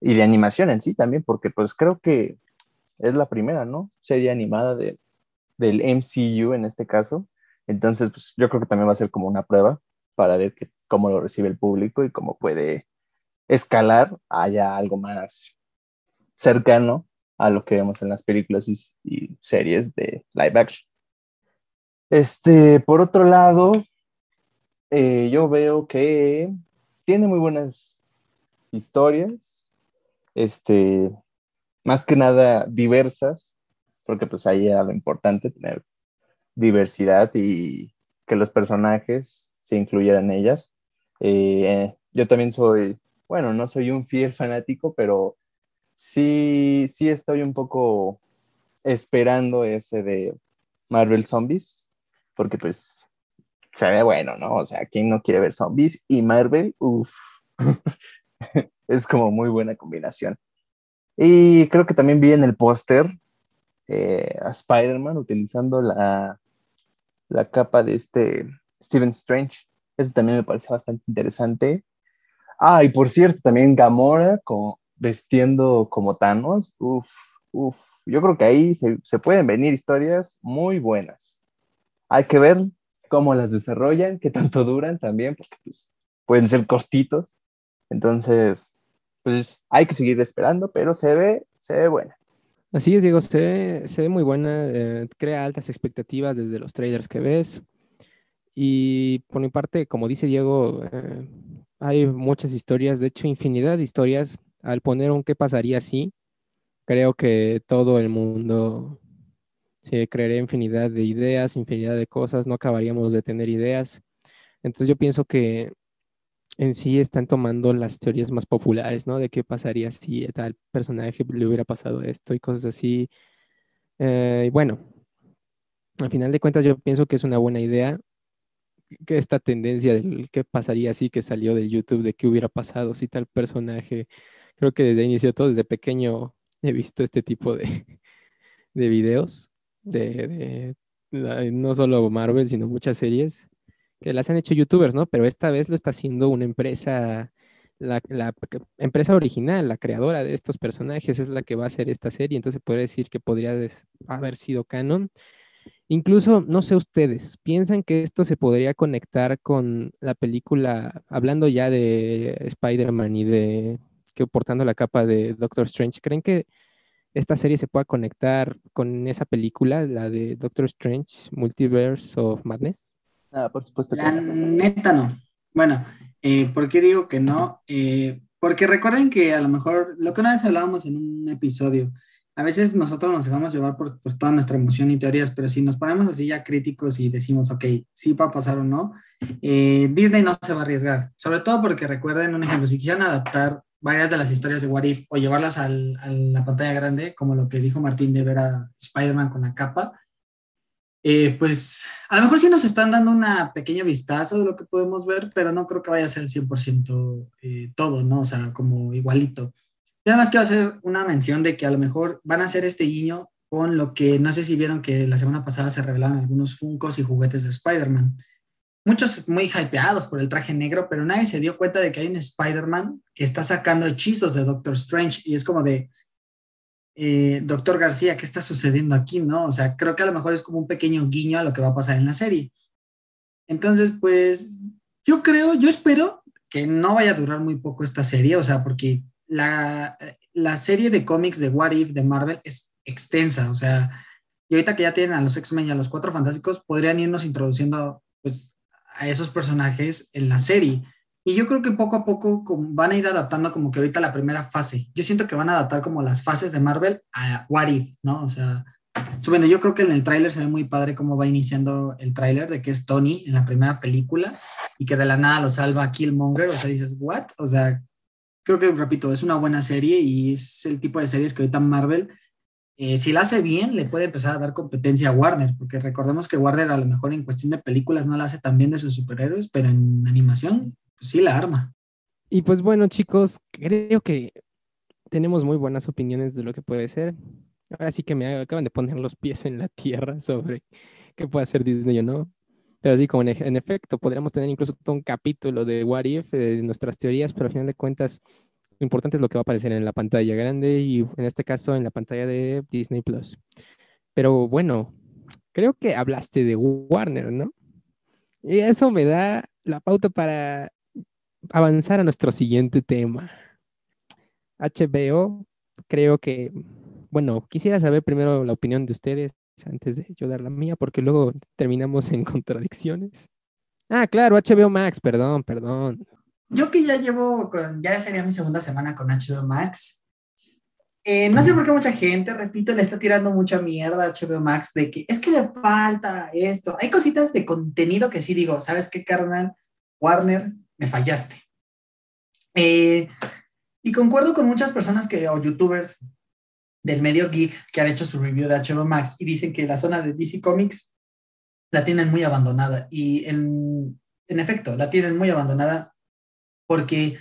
y de animación en sí también, porque pues creo que es la primera, ¿no? Serie animada de, del MCU en este caso, entonces pues yo creo que también va a ser como una prueba para ver que, cómo lo recibe el público y cómo puede escalar haya algo más cercano a lo que vemos en las películas y, series de live action. Este, por otro lado, eh, yo veo que tiene muy buenas historias, este, más que nada diversas, porque pues ahí era lo importante, tener diversidad y que los personajes se incluyeran en ellas. Eh, yo también soy, bueno, no soy un fiel fanático, pero sí, sí estoy un poco esperando ese de Marvel Zombies, porque pues se ve bueno, ¿no? O sea, ¿quién no quiere ver zombies? Y Marvel, uff, [LAUGHS] es como muy buena combinación. Y creo que también vi en el póster eh, a Spider-Man utilizando la, la capa de este Stephen Strange. Eso también me parece bastante interesante. Ah, y por cierto, también Gamora como, vestiendo como Thanos. Uf, uf. Yo creo que ahí se, se pueden venir historias muy buenas. Hay que ver cómo las desarrollan, qué tanto duran también, porque pues, pueden ser cortitos. Entonces, pues hay que seguir esperando, pero se ve, se ve buena. Así es, Diego, se ve, se ve muy buena, eh, crea altas expectativas desde los trailers que ves. Y por mi parte, como dice Diego, eh, hay muchas historias, de hecho, infinidad de historias. Al poner un qué pasaría si, creo que todo el mundo se crearía infinidad de ideas, infinidad de cosas, no acabaríamos de tener ideas. Entonces yo pienso que en sí están tomando las teorías más populares, ¿no? De qué pasaría si a tal personaje le hubiera pasado esto y cosas así. Eh, y bueno, al final de cuentas yo pienso que es una buena idea que esta tendencia del qué pasaría si que salió de YouTube, de qué hubiera pasado si tal personaje, creo que desde inicio todo, desde pequeño he visto este tipo de, [LAUGHS] de videos de, no solo Marvel, sino muchas series que las han hecho youtubers, ¿no? Pero esta vez lo está haciendo una empresa, la, empresa original, la creadora de estos personajes, es la que va a hacer esta serie, entonces puede decir que podría haber sido canon. Incluso, no sé ustedes, ¿piensan que esto se podría conectar con la película, hablando ya de Spider-Man y de que portando la capa de Doctor Strange, ¿creen que esta serie se pueda conectar con esa película, la de Doctor Strange, Multiverse of Madness? Ah, por supuesto. La neta no. Bueno, eh, ¿por qué digo que no? Eh, porque recuerden que a lo mejor, lo que una vez hablábamos en un episodio, a veces nosotros nos dejamos llevar por pues, toda nuestra emoción y teorías, pero si nos ponemos así ya críticos y decimos, ok, sí va a pasar o no, eh, Disney no se va a arriesgar. Sobre todo porque recuerden un ejemplo, si quisieran adaptar varias de las historias de What If o llevarlas a la pantalla grande, como lo que dijo Martín de ver a Spider-Man con la capa, eh, pues a lo mejor sí nos están dando una pequeña vistazo de lo que podemos ver, pero no creo que vaya a ser el 100% eh, todo, ¿no? O sea, como igualito. Y además quiero hacer una mención de que a lo mejor van a hacer este guiño con lo que no sé si vieron que la semana pasada se revelaron algunos Funcos y juguetes de Spider-Man muchos muy hypeados por el traje negro, pero nadie se dio cuenta de que hay un Spider-Man que está sacando hechizos de Doctor Strange y es como de, eh, Doctor García, ¿qué está sucediendo aquí? ¿No? O sea, creo que a lo mejor es como un pequeño guiño a lo que va a pasar en la serie. Entonces, pues, yo creo, yo espero que no vaya a durar muy poco esta serie, o sea, porque la, la serie de cómics de What If de Marvel es extensa, o sea, y ahorita que ya tienen a los X-Men y a los Cuatro Fantásticos, podrían irnos introduciendo, pues, a esos personajes en la serie. Y yo creo que poco a poco van a ir adaptando como que ahorita la primera fase. Yo siento que van a adaptar como las fases de Marvel a What If, ¿no? O sea, bueno, yo creo que en el tráiler se ve muy padre cómo va iniciando el tráiler de que es Tony en la primera película y que de la nada lo salva Killmonger. O sea, dices, ¿what? O sea, creo que, repito, es una buena serie y es el tipo de series que ahorita Marvel eh, si la hace bien, le puede empezar a dar competencia a Warner, porque recordemos que Warner a lo mejor en cuestión de películas no la hace tan bien de sus superhéroes, pero en animación pues sí la arma. Y pues bueno, chicos, creo que tenemos muy buenas opiniones de lo que puede ser. Ahora sí que me acaban de poner los pies en la tierra sobre qué puede hacer Disney o no. Pero sí, como en, efecto, podríamos tener incluso todo un capítulo de What If, de nuestras teorías, pero al final de cuentas lo importante es lo que va a aparecer en la pantalla grande y en este caso en la pantalla de Disney Plus. Pero bueno, creo que hablaste de Warner, ¿no? Y eso me da la pauta para avanzar a nuestro siguiente tema. HBO, creo que, bueno, quisiera saber primero la opinión de ustedes antes de yo dar la mía, porque luego terminamos en [LAUGHS] contradicciones. Ah, claro, HBO Max, perdón, perdón. Yo que ya llevo, con, ya sería mi segunda semana con HBO Max. Eh, no sé por qué mucha gente, repito, le está tirando mucha mierda a HBO Max de que es que le falta esto. Hay cositas de contenido que sí digo, ¿sabes qué, carnal? Warner, me fallaste. Eh, y concuerdo con muchas personas que, o youtubers del medio geek que han hecho su review de HBO Max y dicen que la zona de DC Comics la tienen muy abandonada. Y en, en efecto, la tienen muy abandonada porque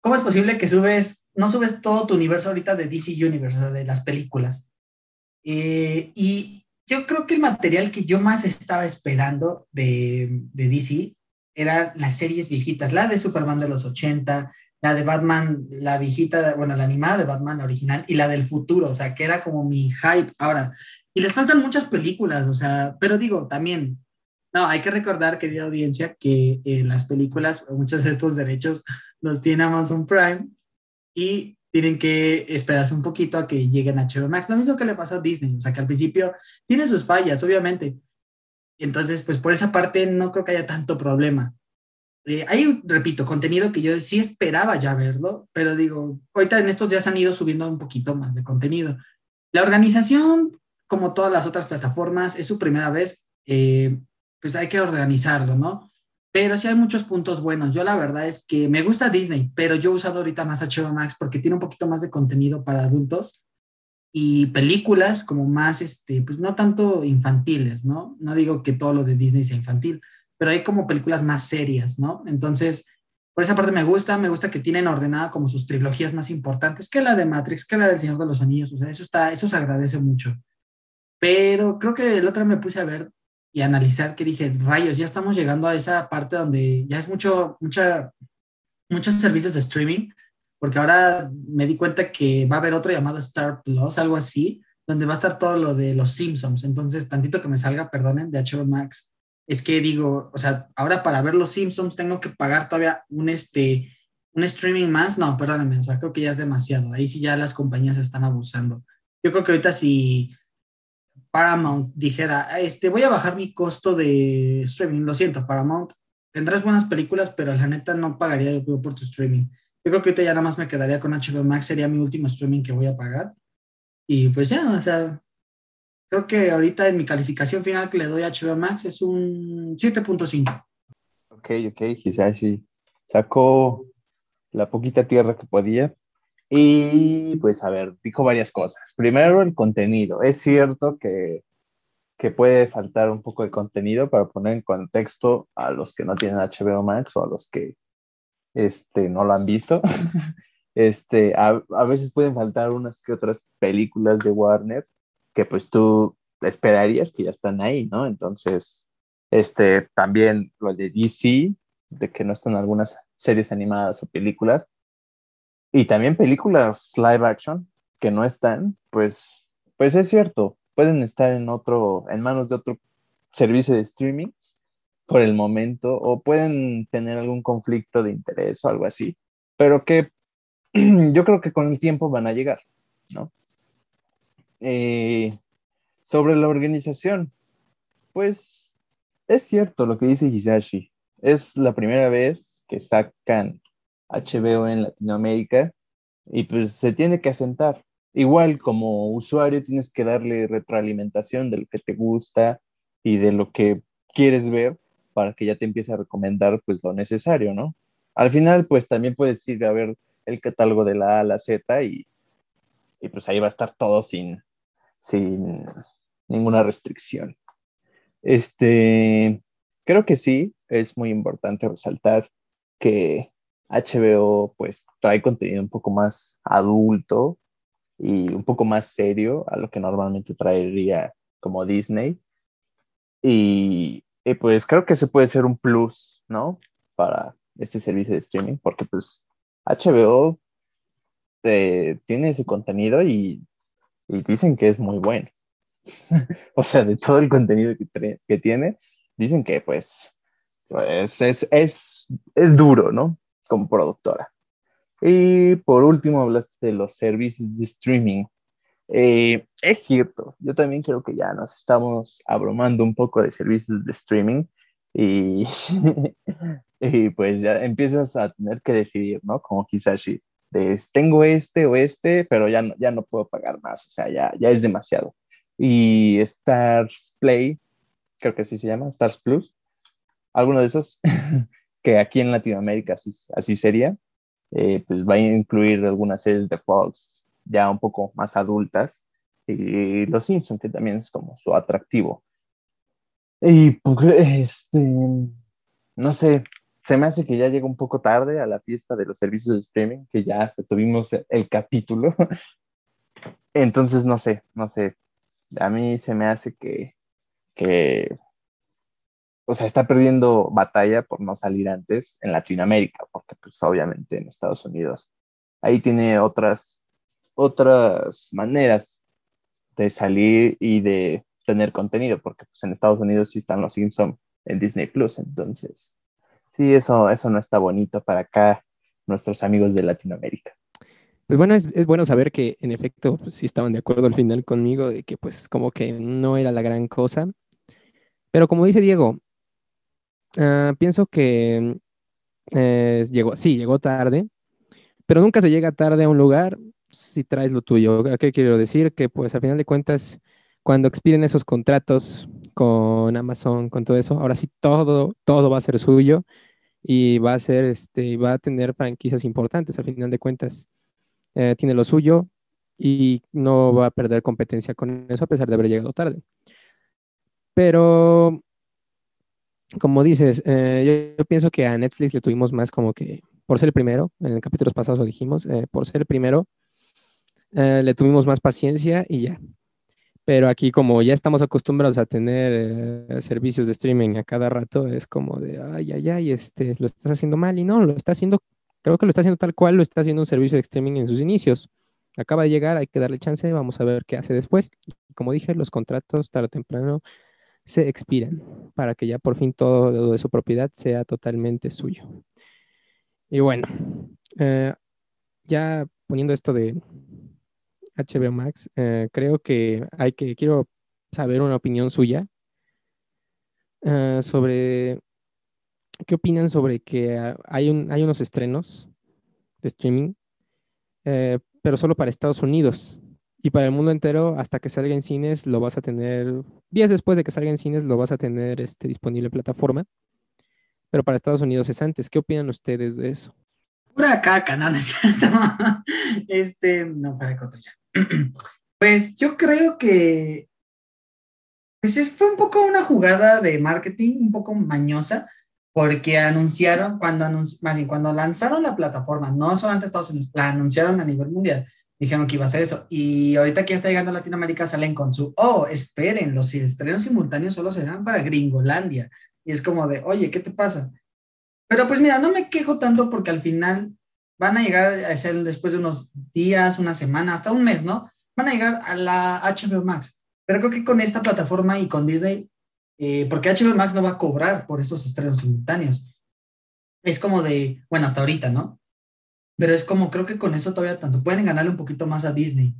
¿cómo es posible que subes, no subes todo tu universo ahorita de DC Universe, o sea, de las películas? Eh, y yo creo que el material que yo más estaba esperando de, de DC eran las series viejitas, la de Superman de los 80, la de Batman, la viejita, bueno, la animada de Batman, original, y la del futuro, o sea, que era como mi hype. Ahora, y les faltan muchas películas, o sea, pero digo, también, no, hay que recordar, querida audiencia, que eh, las películas, muchos de estos derechos los tiene Amazon Prime y tienen que esperarse un poquito a que lleguen a HBO Max. Lo mismo que le pasó a Disney, o sea, que al principio tiene sus fallas, obviamente. Entonces, pues por esa parte no creo que haya tanto problema. Eh, hay, repito, contenido que yo sí esperaba ya verlo, pero digo, ahorita en estos días han ido subiendo un poquito más de contenido. La organización, como todas las otras plataformas, es su primera vez, eh, pues hay que organizarlo, ¿no? Pero sí hay muchos puntos buenos. Yo la verdad es que me gusta Disney, pero yo he usado ahorita más HBO Max porque tiene un poquito más de contenido para adultos y películas como más, este, pues no tanto infantiles, ¿no? No digo que todo lo de Disney sea infantil, pero hay como películas más serias, ¿no? Entonces, por esa parte me gusta, me gusta que tienen ordenada como sus trilogías más importantes, que la de Matrix, que la del Señor de los Anillos, o sea, eso está, eso se agradece mucho. Pero creo que el otro me puse a ver y analizar que dije, rayos, ya estamos llegando a esa parte donde ya es mucho, mucha, muchos servicios de streaming, porque ahora me di cuenta que va a haber otro llamado Star Plus, algo así, donde va a estar todo lo de los Simpsons. Entonces, tantito que me salga, perdonen, de HBO Max, es que digo, o sea, ahora para ver los Simpsons tengo que pagar todavía un, este, un streaming más. No, perdónenme, o sea, creo que ya es demasiado. Ahí sí ya las compañías están abusando. Yo creo que ahorita si Paramount dijera, este, voy a bajar mi costo de streaming, lo siento, Paramount, tendrás buenas películas, pero la neta no pagaría yo por tu streaming. Yo creo que ahorita ya nada más me quedaría con HBO Max, sería mi último streaming que voy a pagar. Y pues ya, o sea, creo que ahorita en mi calificación final que le doy a HBO Max es un 7.5. Ok, ok, Hisashi sacó la poquita tierra que podía. Y pues a ver, dijo varias cosas. Primero, el contenido. Es cierto que, que puede faltar un poco de contenido para poner en contexto a los que no tienen HBO Max o a los que este, no lo han visto. [LAUGHS] este, a, a veces pueden faltar unas que otras películas de Warner que pues tú esperarías que ya están ahí, ¿no? Entonces, este, también lo de DC, de que no están algunas series animadas o películas, y también películas live action que no están, pues, pues es cierto, pueden estar en otro, en manos de otro servicio de streaming por el momento, o pueden tener algún conflicto de interés o algo así, pero que [CLEARS THROAT] yo creo que con el tiempo van a llegar, ¿no? Eh, sobre la organización, pues es cierto lo que dice Hisashi. Es la primera vez que sacan HBO en Latinoamérica y pues se tiene que asentar. Igual como usuario tienes que darle retroalimentación de lo que te gusta y de lo que quieres ver para que ya te empiece a recomendar pues lo necesario, ¿no? Al final pues también puedes ir a ver el catálogo de la A a la Z y, y pues ahí va a estar todo sin, sin ninguna restricción. Este, creo que sí, es muy importante resaltar que HBO pues trae contenido un poco más adulto y un poco más serio a lo que normalmente traería como Disney. Y, pues creo que se puede ser un plus, ¿no? Para este servicio de streaming, porque pues HBO eh, tiene ese contenido y dicen que es muy bueno. [LAUGHS] o sea, de todo el contenido que, que tiene, dicen que pues, pues es, es, es duro, ¿no? Como productora. Y por último, hablaste de los servicios de streaming. Eh, es cierto, yo también creo que ya nos estamos abrumando un poco de servicios de streaming Y, [LAUGHS] y pues ya empiezas a tener que decidir, ¿no? Como Kisashi, de tengo este o este, pero ya no, ya no puedo pagar más, o sea, ya, ya es demasiado. Y Stars Play, creo que así se llama, Stars Plus, alguno de esos, [LAUGHS] que aquí en Latinoamérica así, sería, eh, pues va a incluir algunas series de Fox ya un poco más adultas y Los Simpsons, que también es como su atractivo. Y pues, este, no sé, se me hace que ya llega un poco tarde a la fiesta de los servicios de streaming, que ya hasta tuvimos el capítulo. [LAUGHS] Entonces, no sé, no sé. A mí se me hace que, que, o sea, está perdiendo batalla por no salir antes en Latinoamérica, porque pues obviamente en Estados Unidos ahí tiene otras, otras maneras de salir y de tener contenido, porque pues, en Estados Unidos sí están los Simpsons en Disney Plus, entonces sí, eso, eso no está bonito para acá, nuestros amigos de Latinoamérica. Pues bueno, es, bueno saber que en efecto pues, sí estaban de acuerdo al final conmigo de que pues como que no era la gran cosa. Pero como dice Diego, ah, pienso que eh, llegó, sí, llegó tarde, pero nunca se llega tarde a un lugar si traes lo tuyo. ¿Qué quiero decir? Que pues a final de cuentas cuando expiren esos contratos con Amazon, con todo eso, ahora sí todo, todo va a ser suyo y va a ser, este, va a tener franquicias importantes al final de cuentas. Eh, tiene lo suyo y no va a perder competencia con eso a pesar de haber llegado tarde. Pero, como dices, eh, yo, pienso que a Netflix le tuvimos más como que, por ser el primero, en capítulos pasados lo dijimos, eh, por ser el primero, le tuvimos más paciencia y ya, pero aquí como ya estamos acostumbrados a tener eh, servicios de streaming a cada rato, es como de, ay, ay, ay, este, lo estás haciendo mal y no, lo está haciendo, creo que lo está haciendo tal cual lo está haciendo un servicio de streaming en sus inicios. Acaba de llegar, hay que darle chance, vamos a ver qué hace después. Como dije, los contratos tarde o temprano se expiran para que ya por fin todo de su propiedad sea totalmente suyo. Y bueno, eh, ya poniendo esto de, HBO Max, eh, creo que hay que, quiero saber una opinión suya eh, sobre, ¿qué opinan sobre que hay, un, hay unos estrenos de streaming, pero solo para Estados Unidos? Y para el mundo entero, hasta que salga en cines, lo vas a tener, días después de que salga en cines, lo vas a tener este, disponible en plataforma. Pero para Estados Unidos es antes. ¿Qué opinan ustedes de eso? Pura caca, ¿no? [LAUGHS] es cierto? Este, no, para ya. [CLEARS THROAT] Pues yo creo que pues fue un poco una jugada de marketing, un poco mañosa, porque anunciaron, cuando, más bien, cuando lanzaron la plataforma, no solamente Estados Unidos, la anunciaron a nivel mundial, dijeron que iba a ser eso. Y ahorita que ya está llegando a Latinoamérica, salen con su, oh, esperen, los estrenos simultáneos solo serán para Gringolandia. Y es como de, oye, ¿qué te pasa? Pero pues mira, no me quejo tanto porque al final van a llegar a ser después de unos días, una semana, hasta un mes, ¿no? Van a llegar a la HBO Max. Pero creo que con esta plataforma y con Disney, eh, porque HBO Max no va a cobrar por esos estrenos simultáneos. Es como de, bueno, hasta ahorita, ¿no? Pero es como, creo que con eso todavía tanto pueden ganarle un poquito más a Disney.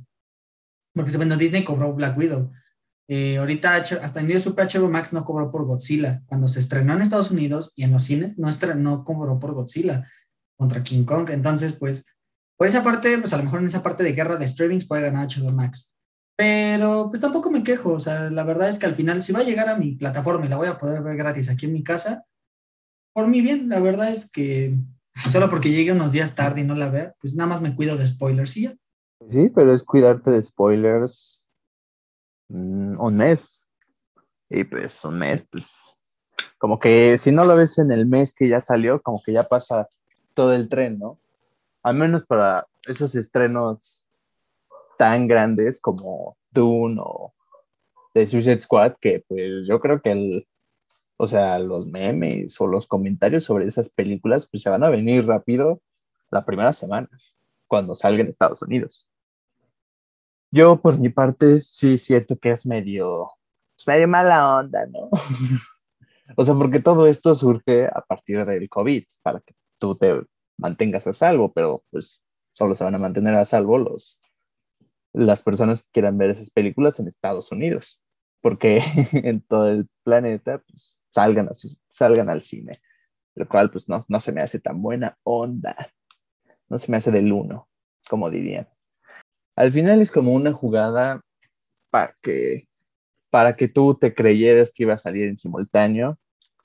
Porque bueno, Disney cobró Black Widow. Eh, ahorita, hasta en día supe HBO Max no cobró por Godzilla. Cuando se estrenó en Estados Unidos y en los cines, no, no cobró por Godzilla contra King Kong. Entonces, pues, por esa parte, pues a lo mejor en esa parte de guerra de streamings puede ganar HBO Max. Pero pues tampoco me quejo, o sea, la verdad es que al final, si va a llegar a mi plataforma y la voy a poder ver gratis aquí en mi casa, por mí bien, la verdad es que solo porque llegue unos días tarde y no la vea, pues nada más me cuido de spoilers y ya. Sí, pero es cuidarte de spoilers mm, un mes. Y pues un mes, pues como que si no lo ves en el mes que ya salió, como que ya pasa todo el tren, ¿no? Al menos para esos estrenos tan grandes como Dune o The Suicide Squad, que pues yo creo que el, o sea, los memes o los comentarios sobre esas películas, pues se van a venir rápido la primera semana, cuando salga en Estados Unidos. Yo, por mi parte, sí siento que es medio, pues, medio mala onda, ¿no? [LAUGHS] o sea, porque todo esto surge a partir del COVID, para que tú te mantengas a salvo, pero pues solo se van a mantener a salvo los, las personas que quieran ver esas películas en Estados Unidos, porque [LAUGHS] en todo el planeta, pues salgan, a salgan al cine, lo cual pues no, no se me hace tan buena onda, no se me hace del uno, como dirían. Al final es como una jugada para que, para que tú te creyeras que iba a salir en simultáneo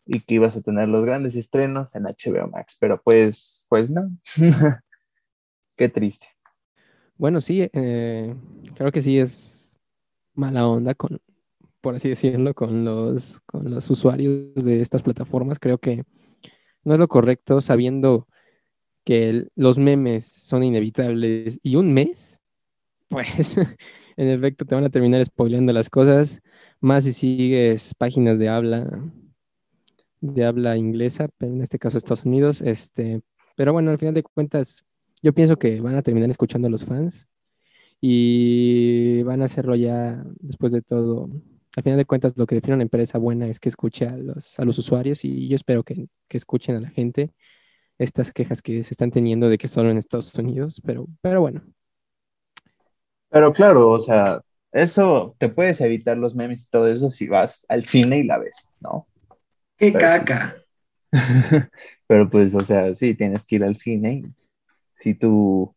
y que ibas a tener los grandes estrenos en HBO Max, pero pues, pues no. [LAUGHS] Qué triste. Bueno, sí, eh, creo que sí es mala onda con, por así decirlo, con los, con los usuarios de estas plataformas. Creo que no es lo correcto sabiendo que los memes son inevitables y un mes, [LAUGHS] pues en efecto te van a terminar spoileando las cosas, más si sigues páginas de habla de habla inglesa, pero en este caso Estados Unidos, este, pero bueno, al final de cuentas yo pienso que van a terminar escuchando a los fans y van a hacerlo ya después de todo. Al final de cuentas, lo que define una empresa buena es que escuche a los, a los usuarios y yo espero que, que escuchen a la gente estas quejas que se están teniendo de que solo en Estados Unidos, pero, pero bueno. Pero claro, o sea, eso te puedes evitar los memes y todo eso si vas al cine y la ves, ¿no? ¡Qué caca! [LAUGHS] pero pues, o sea, sí, tienes que ir al cine y si tú,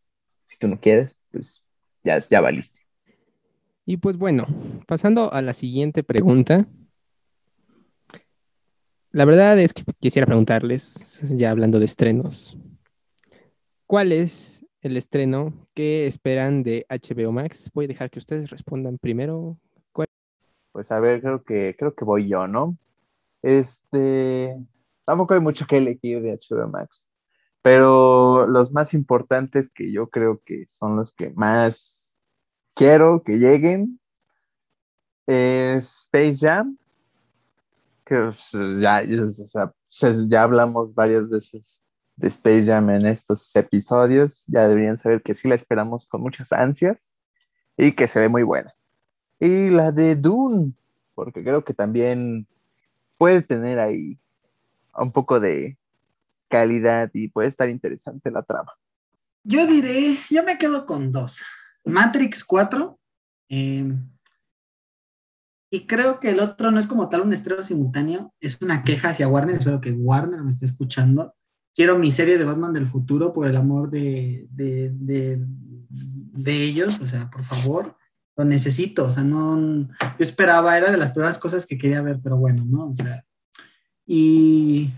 si tú no quieres, pues ya, ya valiste. Y pues bueno, pasando a la siguiente pregunta. La verdad es que quisiera preguntarles, ya hablando de estrenos, ¿cuál es el estreno que esperan de HBO Max? Voy a dejar que ustedes respondan primero. Pues a ver, creo que, creo que voy yo, ¿no? Este, tampoco hay mucho que elegir de HBO Max. Pero los más importantes que yo creo que son los que más quiero que lleguen es Space Jam, que pues, ya, ya hablamos varias veces de Space Jam en estos episodios, ya deberían saber que sí la esperamos con muchas ansias y que se ve muy buena. Y la de Dune, porque creo que también puede tener ahí un poco de, calidad y puede estar interesante la trama. Yo diré, yo me quedo con dos. Matrix 4. Em, y creo que el otro no es como tal un estreno simultáneo, es una queja hacia Warner. Espero que Warner me esté escuchando. Quiero mi serie de Batman del futuro por el amor de, de, de ellos. O sea, por favor, lo necesito. O sea, no. Yo esperaba, era de las primeras cosas que quería ver, pero bueno, ¿no? O sea. Y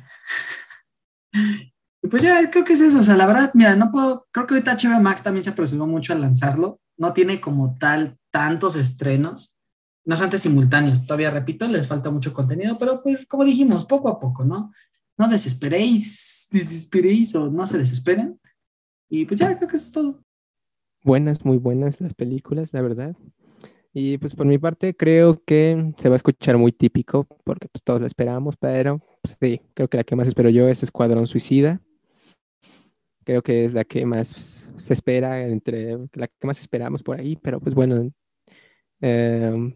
[LAUGHS] y pues ya creo que es eso, o sea, la verdad, mira, no puedo, creo que ahorita HBO Max también se apresuró mucho a lanzarlo, no tiene como tal tantos estrenos, no son antes simultáneos, todavía repito, les falta mucho contenido, pero pues como dijimos, poco a poco, ¿no? No desesperéis, desesperéis o no se desesperen. Y pues ya creo que eso es todo. Buenas, muy buenas las películas, la verdad. Y pues por mi parte creo que se va a escuchar muy típico porque pues todos la esperamos, pero pues, sí, creo que la que más espero yo es Escuadrón Suicida. Creo que es la que más se espera, entre la que más esperamos por ahí, pero pues bueno, em,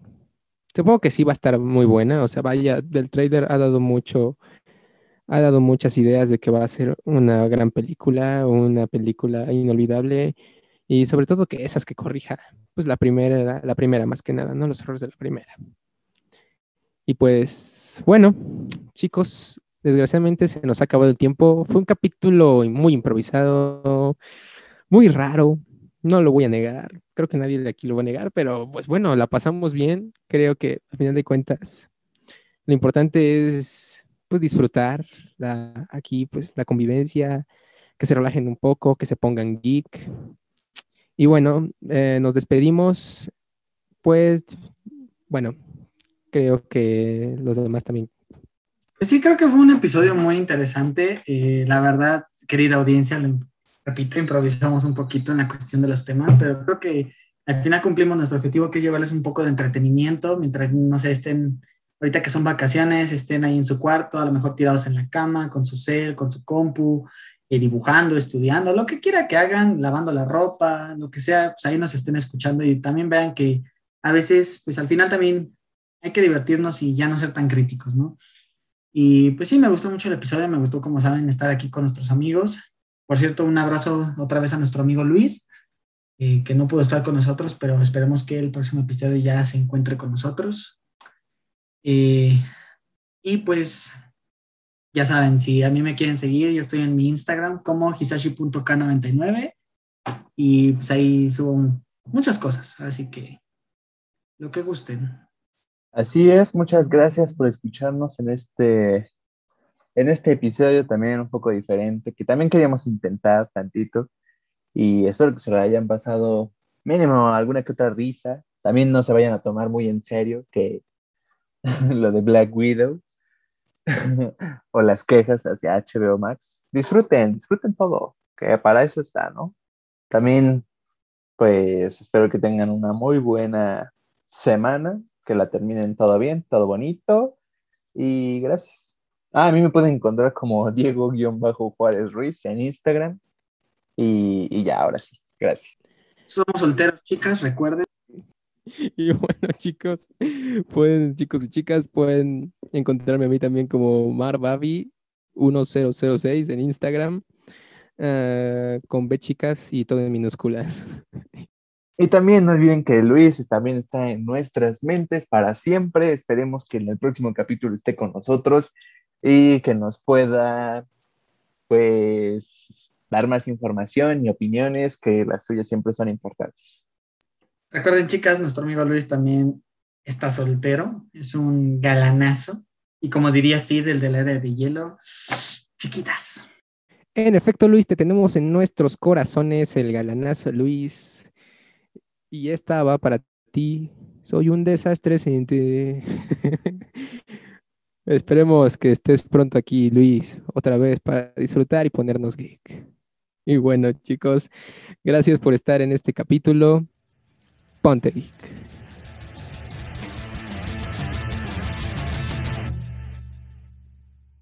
supongo que sí va a estar muy buena. O sea, vaya, del trailer ha dado mucho, ha dado muchas ideas de que va a ser una gran película, una película inolvidable y sobre todo que esas que corrija, pues la primera, la primera más que nada, ¿no? Los errores de la primera. Y pues, bueno, chicos, desgraciadamente se nos ha acabado el tiempo. Fue un capítulo muy improvisado, muy raro, no lo voy a negar. Creo que nadie de aquí lo va a negar, pero pues bueno, la pasamos bien. Creo que a final de cuentas, lo importante es pues disfrutar aquí, pues la convivencia, que se relajen un poco, que se pongan geek. Y bueno, eh, nos despedimos. Pues, bueno, creo que los demás también. Sí, creo que fue un episodio muy interesante. Eh, la verdad, querida audiencia, repito, improvisamos un poquito en la cuestión de los temas, pero creo que al final cumplimos nuestro objetivo, que es llevarles un poco de entretenimiento mientras, no sé, estén, ahorita que son vacaciones, estén ahí en su cuarto, a lo mejor tirados en la cama, con su cel, con su compu, eh, dibujando, estudiando, lo que quiera que hagan, lavando la ropa, lo que sea, pues ahí nos estén escuchando y también vean que a veces, pues al final también hay que divertirnos y ya no ser tan críticos, ¿no? Y pues sí, me gustó mucho el episodio, me gustó, como saben, estar aquí con nuestros amigos. Por cierto, un abrazo otra vez a nuestro amigo Luis, eh, que no pudo estar con nosotros, pero esperemos que el próximo episodio ya se encuentre con nosotros. Eh, Y pues, ya saben, si a mí me quieren seguir, yo estoy en mi Instagram como hisashi.k99 y pues ahí subo muchas cosas, así que lo que gusten. Así es, muchas gracias por escucharnos en este, en este episodio también un poco diferente, que también queríamos intentar tantito y espero que se lo hayan pasado mínimo alguna que otra risa. También no se vayan a tomar muy en serio que [LAUGHS] lo de Black Widow [LAUGHS] o las quejas hacia HBO Max. Disfruten, disfruten todo, que para eso está, ¿no? También, pues espero que tengan una muy buena semana que la terminen todo bien, todo bonito. Y gracias. Ah, a mí me pueden encontrar como [LAUGHS] Diego-Juárez Ruiz en Instagram. Y, ya, ahora sí. Gracias. Somos solteros, chicas, recuerden. [LAUGHS] Y bueno, chicos, pueden, chicos y chicas, pueden encontrarme a mí también como marbabi1006 en Instagram, ah, con B chicas y todo en minúsculas. [LAUGHS] Y también no olviden que Luis también está en nuestras mentes para siempre. Esperemos que en el próximo capítulo esté con nosotros y que nos pueda, pues, dar más información y opiniones, que las suyas siempre son importantes. Recuerden, chicas, nuestro amigo Luis también está soltero, es un galanazo. Y como diría Sid, el del área de hielo, chiquitas. En efecto, Luis, te tenemos en nuestros corazones el galanazo Luis y esta va para ti. Soy un desastre sin ti. [LAUGHS] Esperemos que estés pronto aquí, Luis, otra vez para disfrutar y ponernos geek. Y bueno, chicos, gracias por estar en este capítulo. Ponte geek.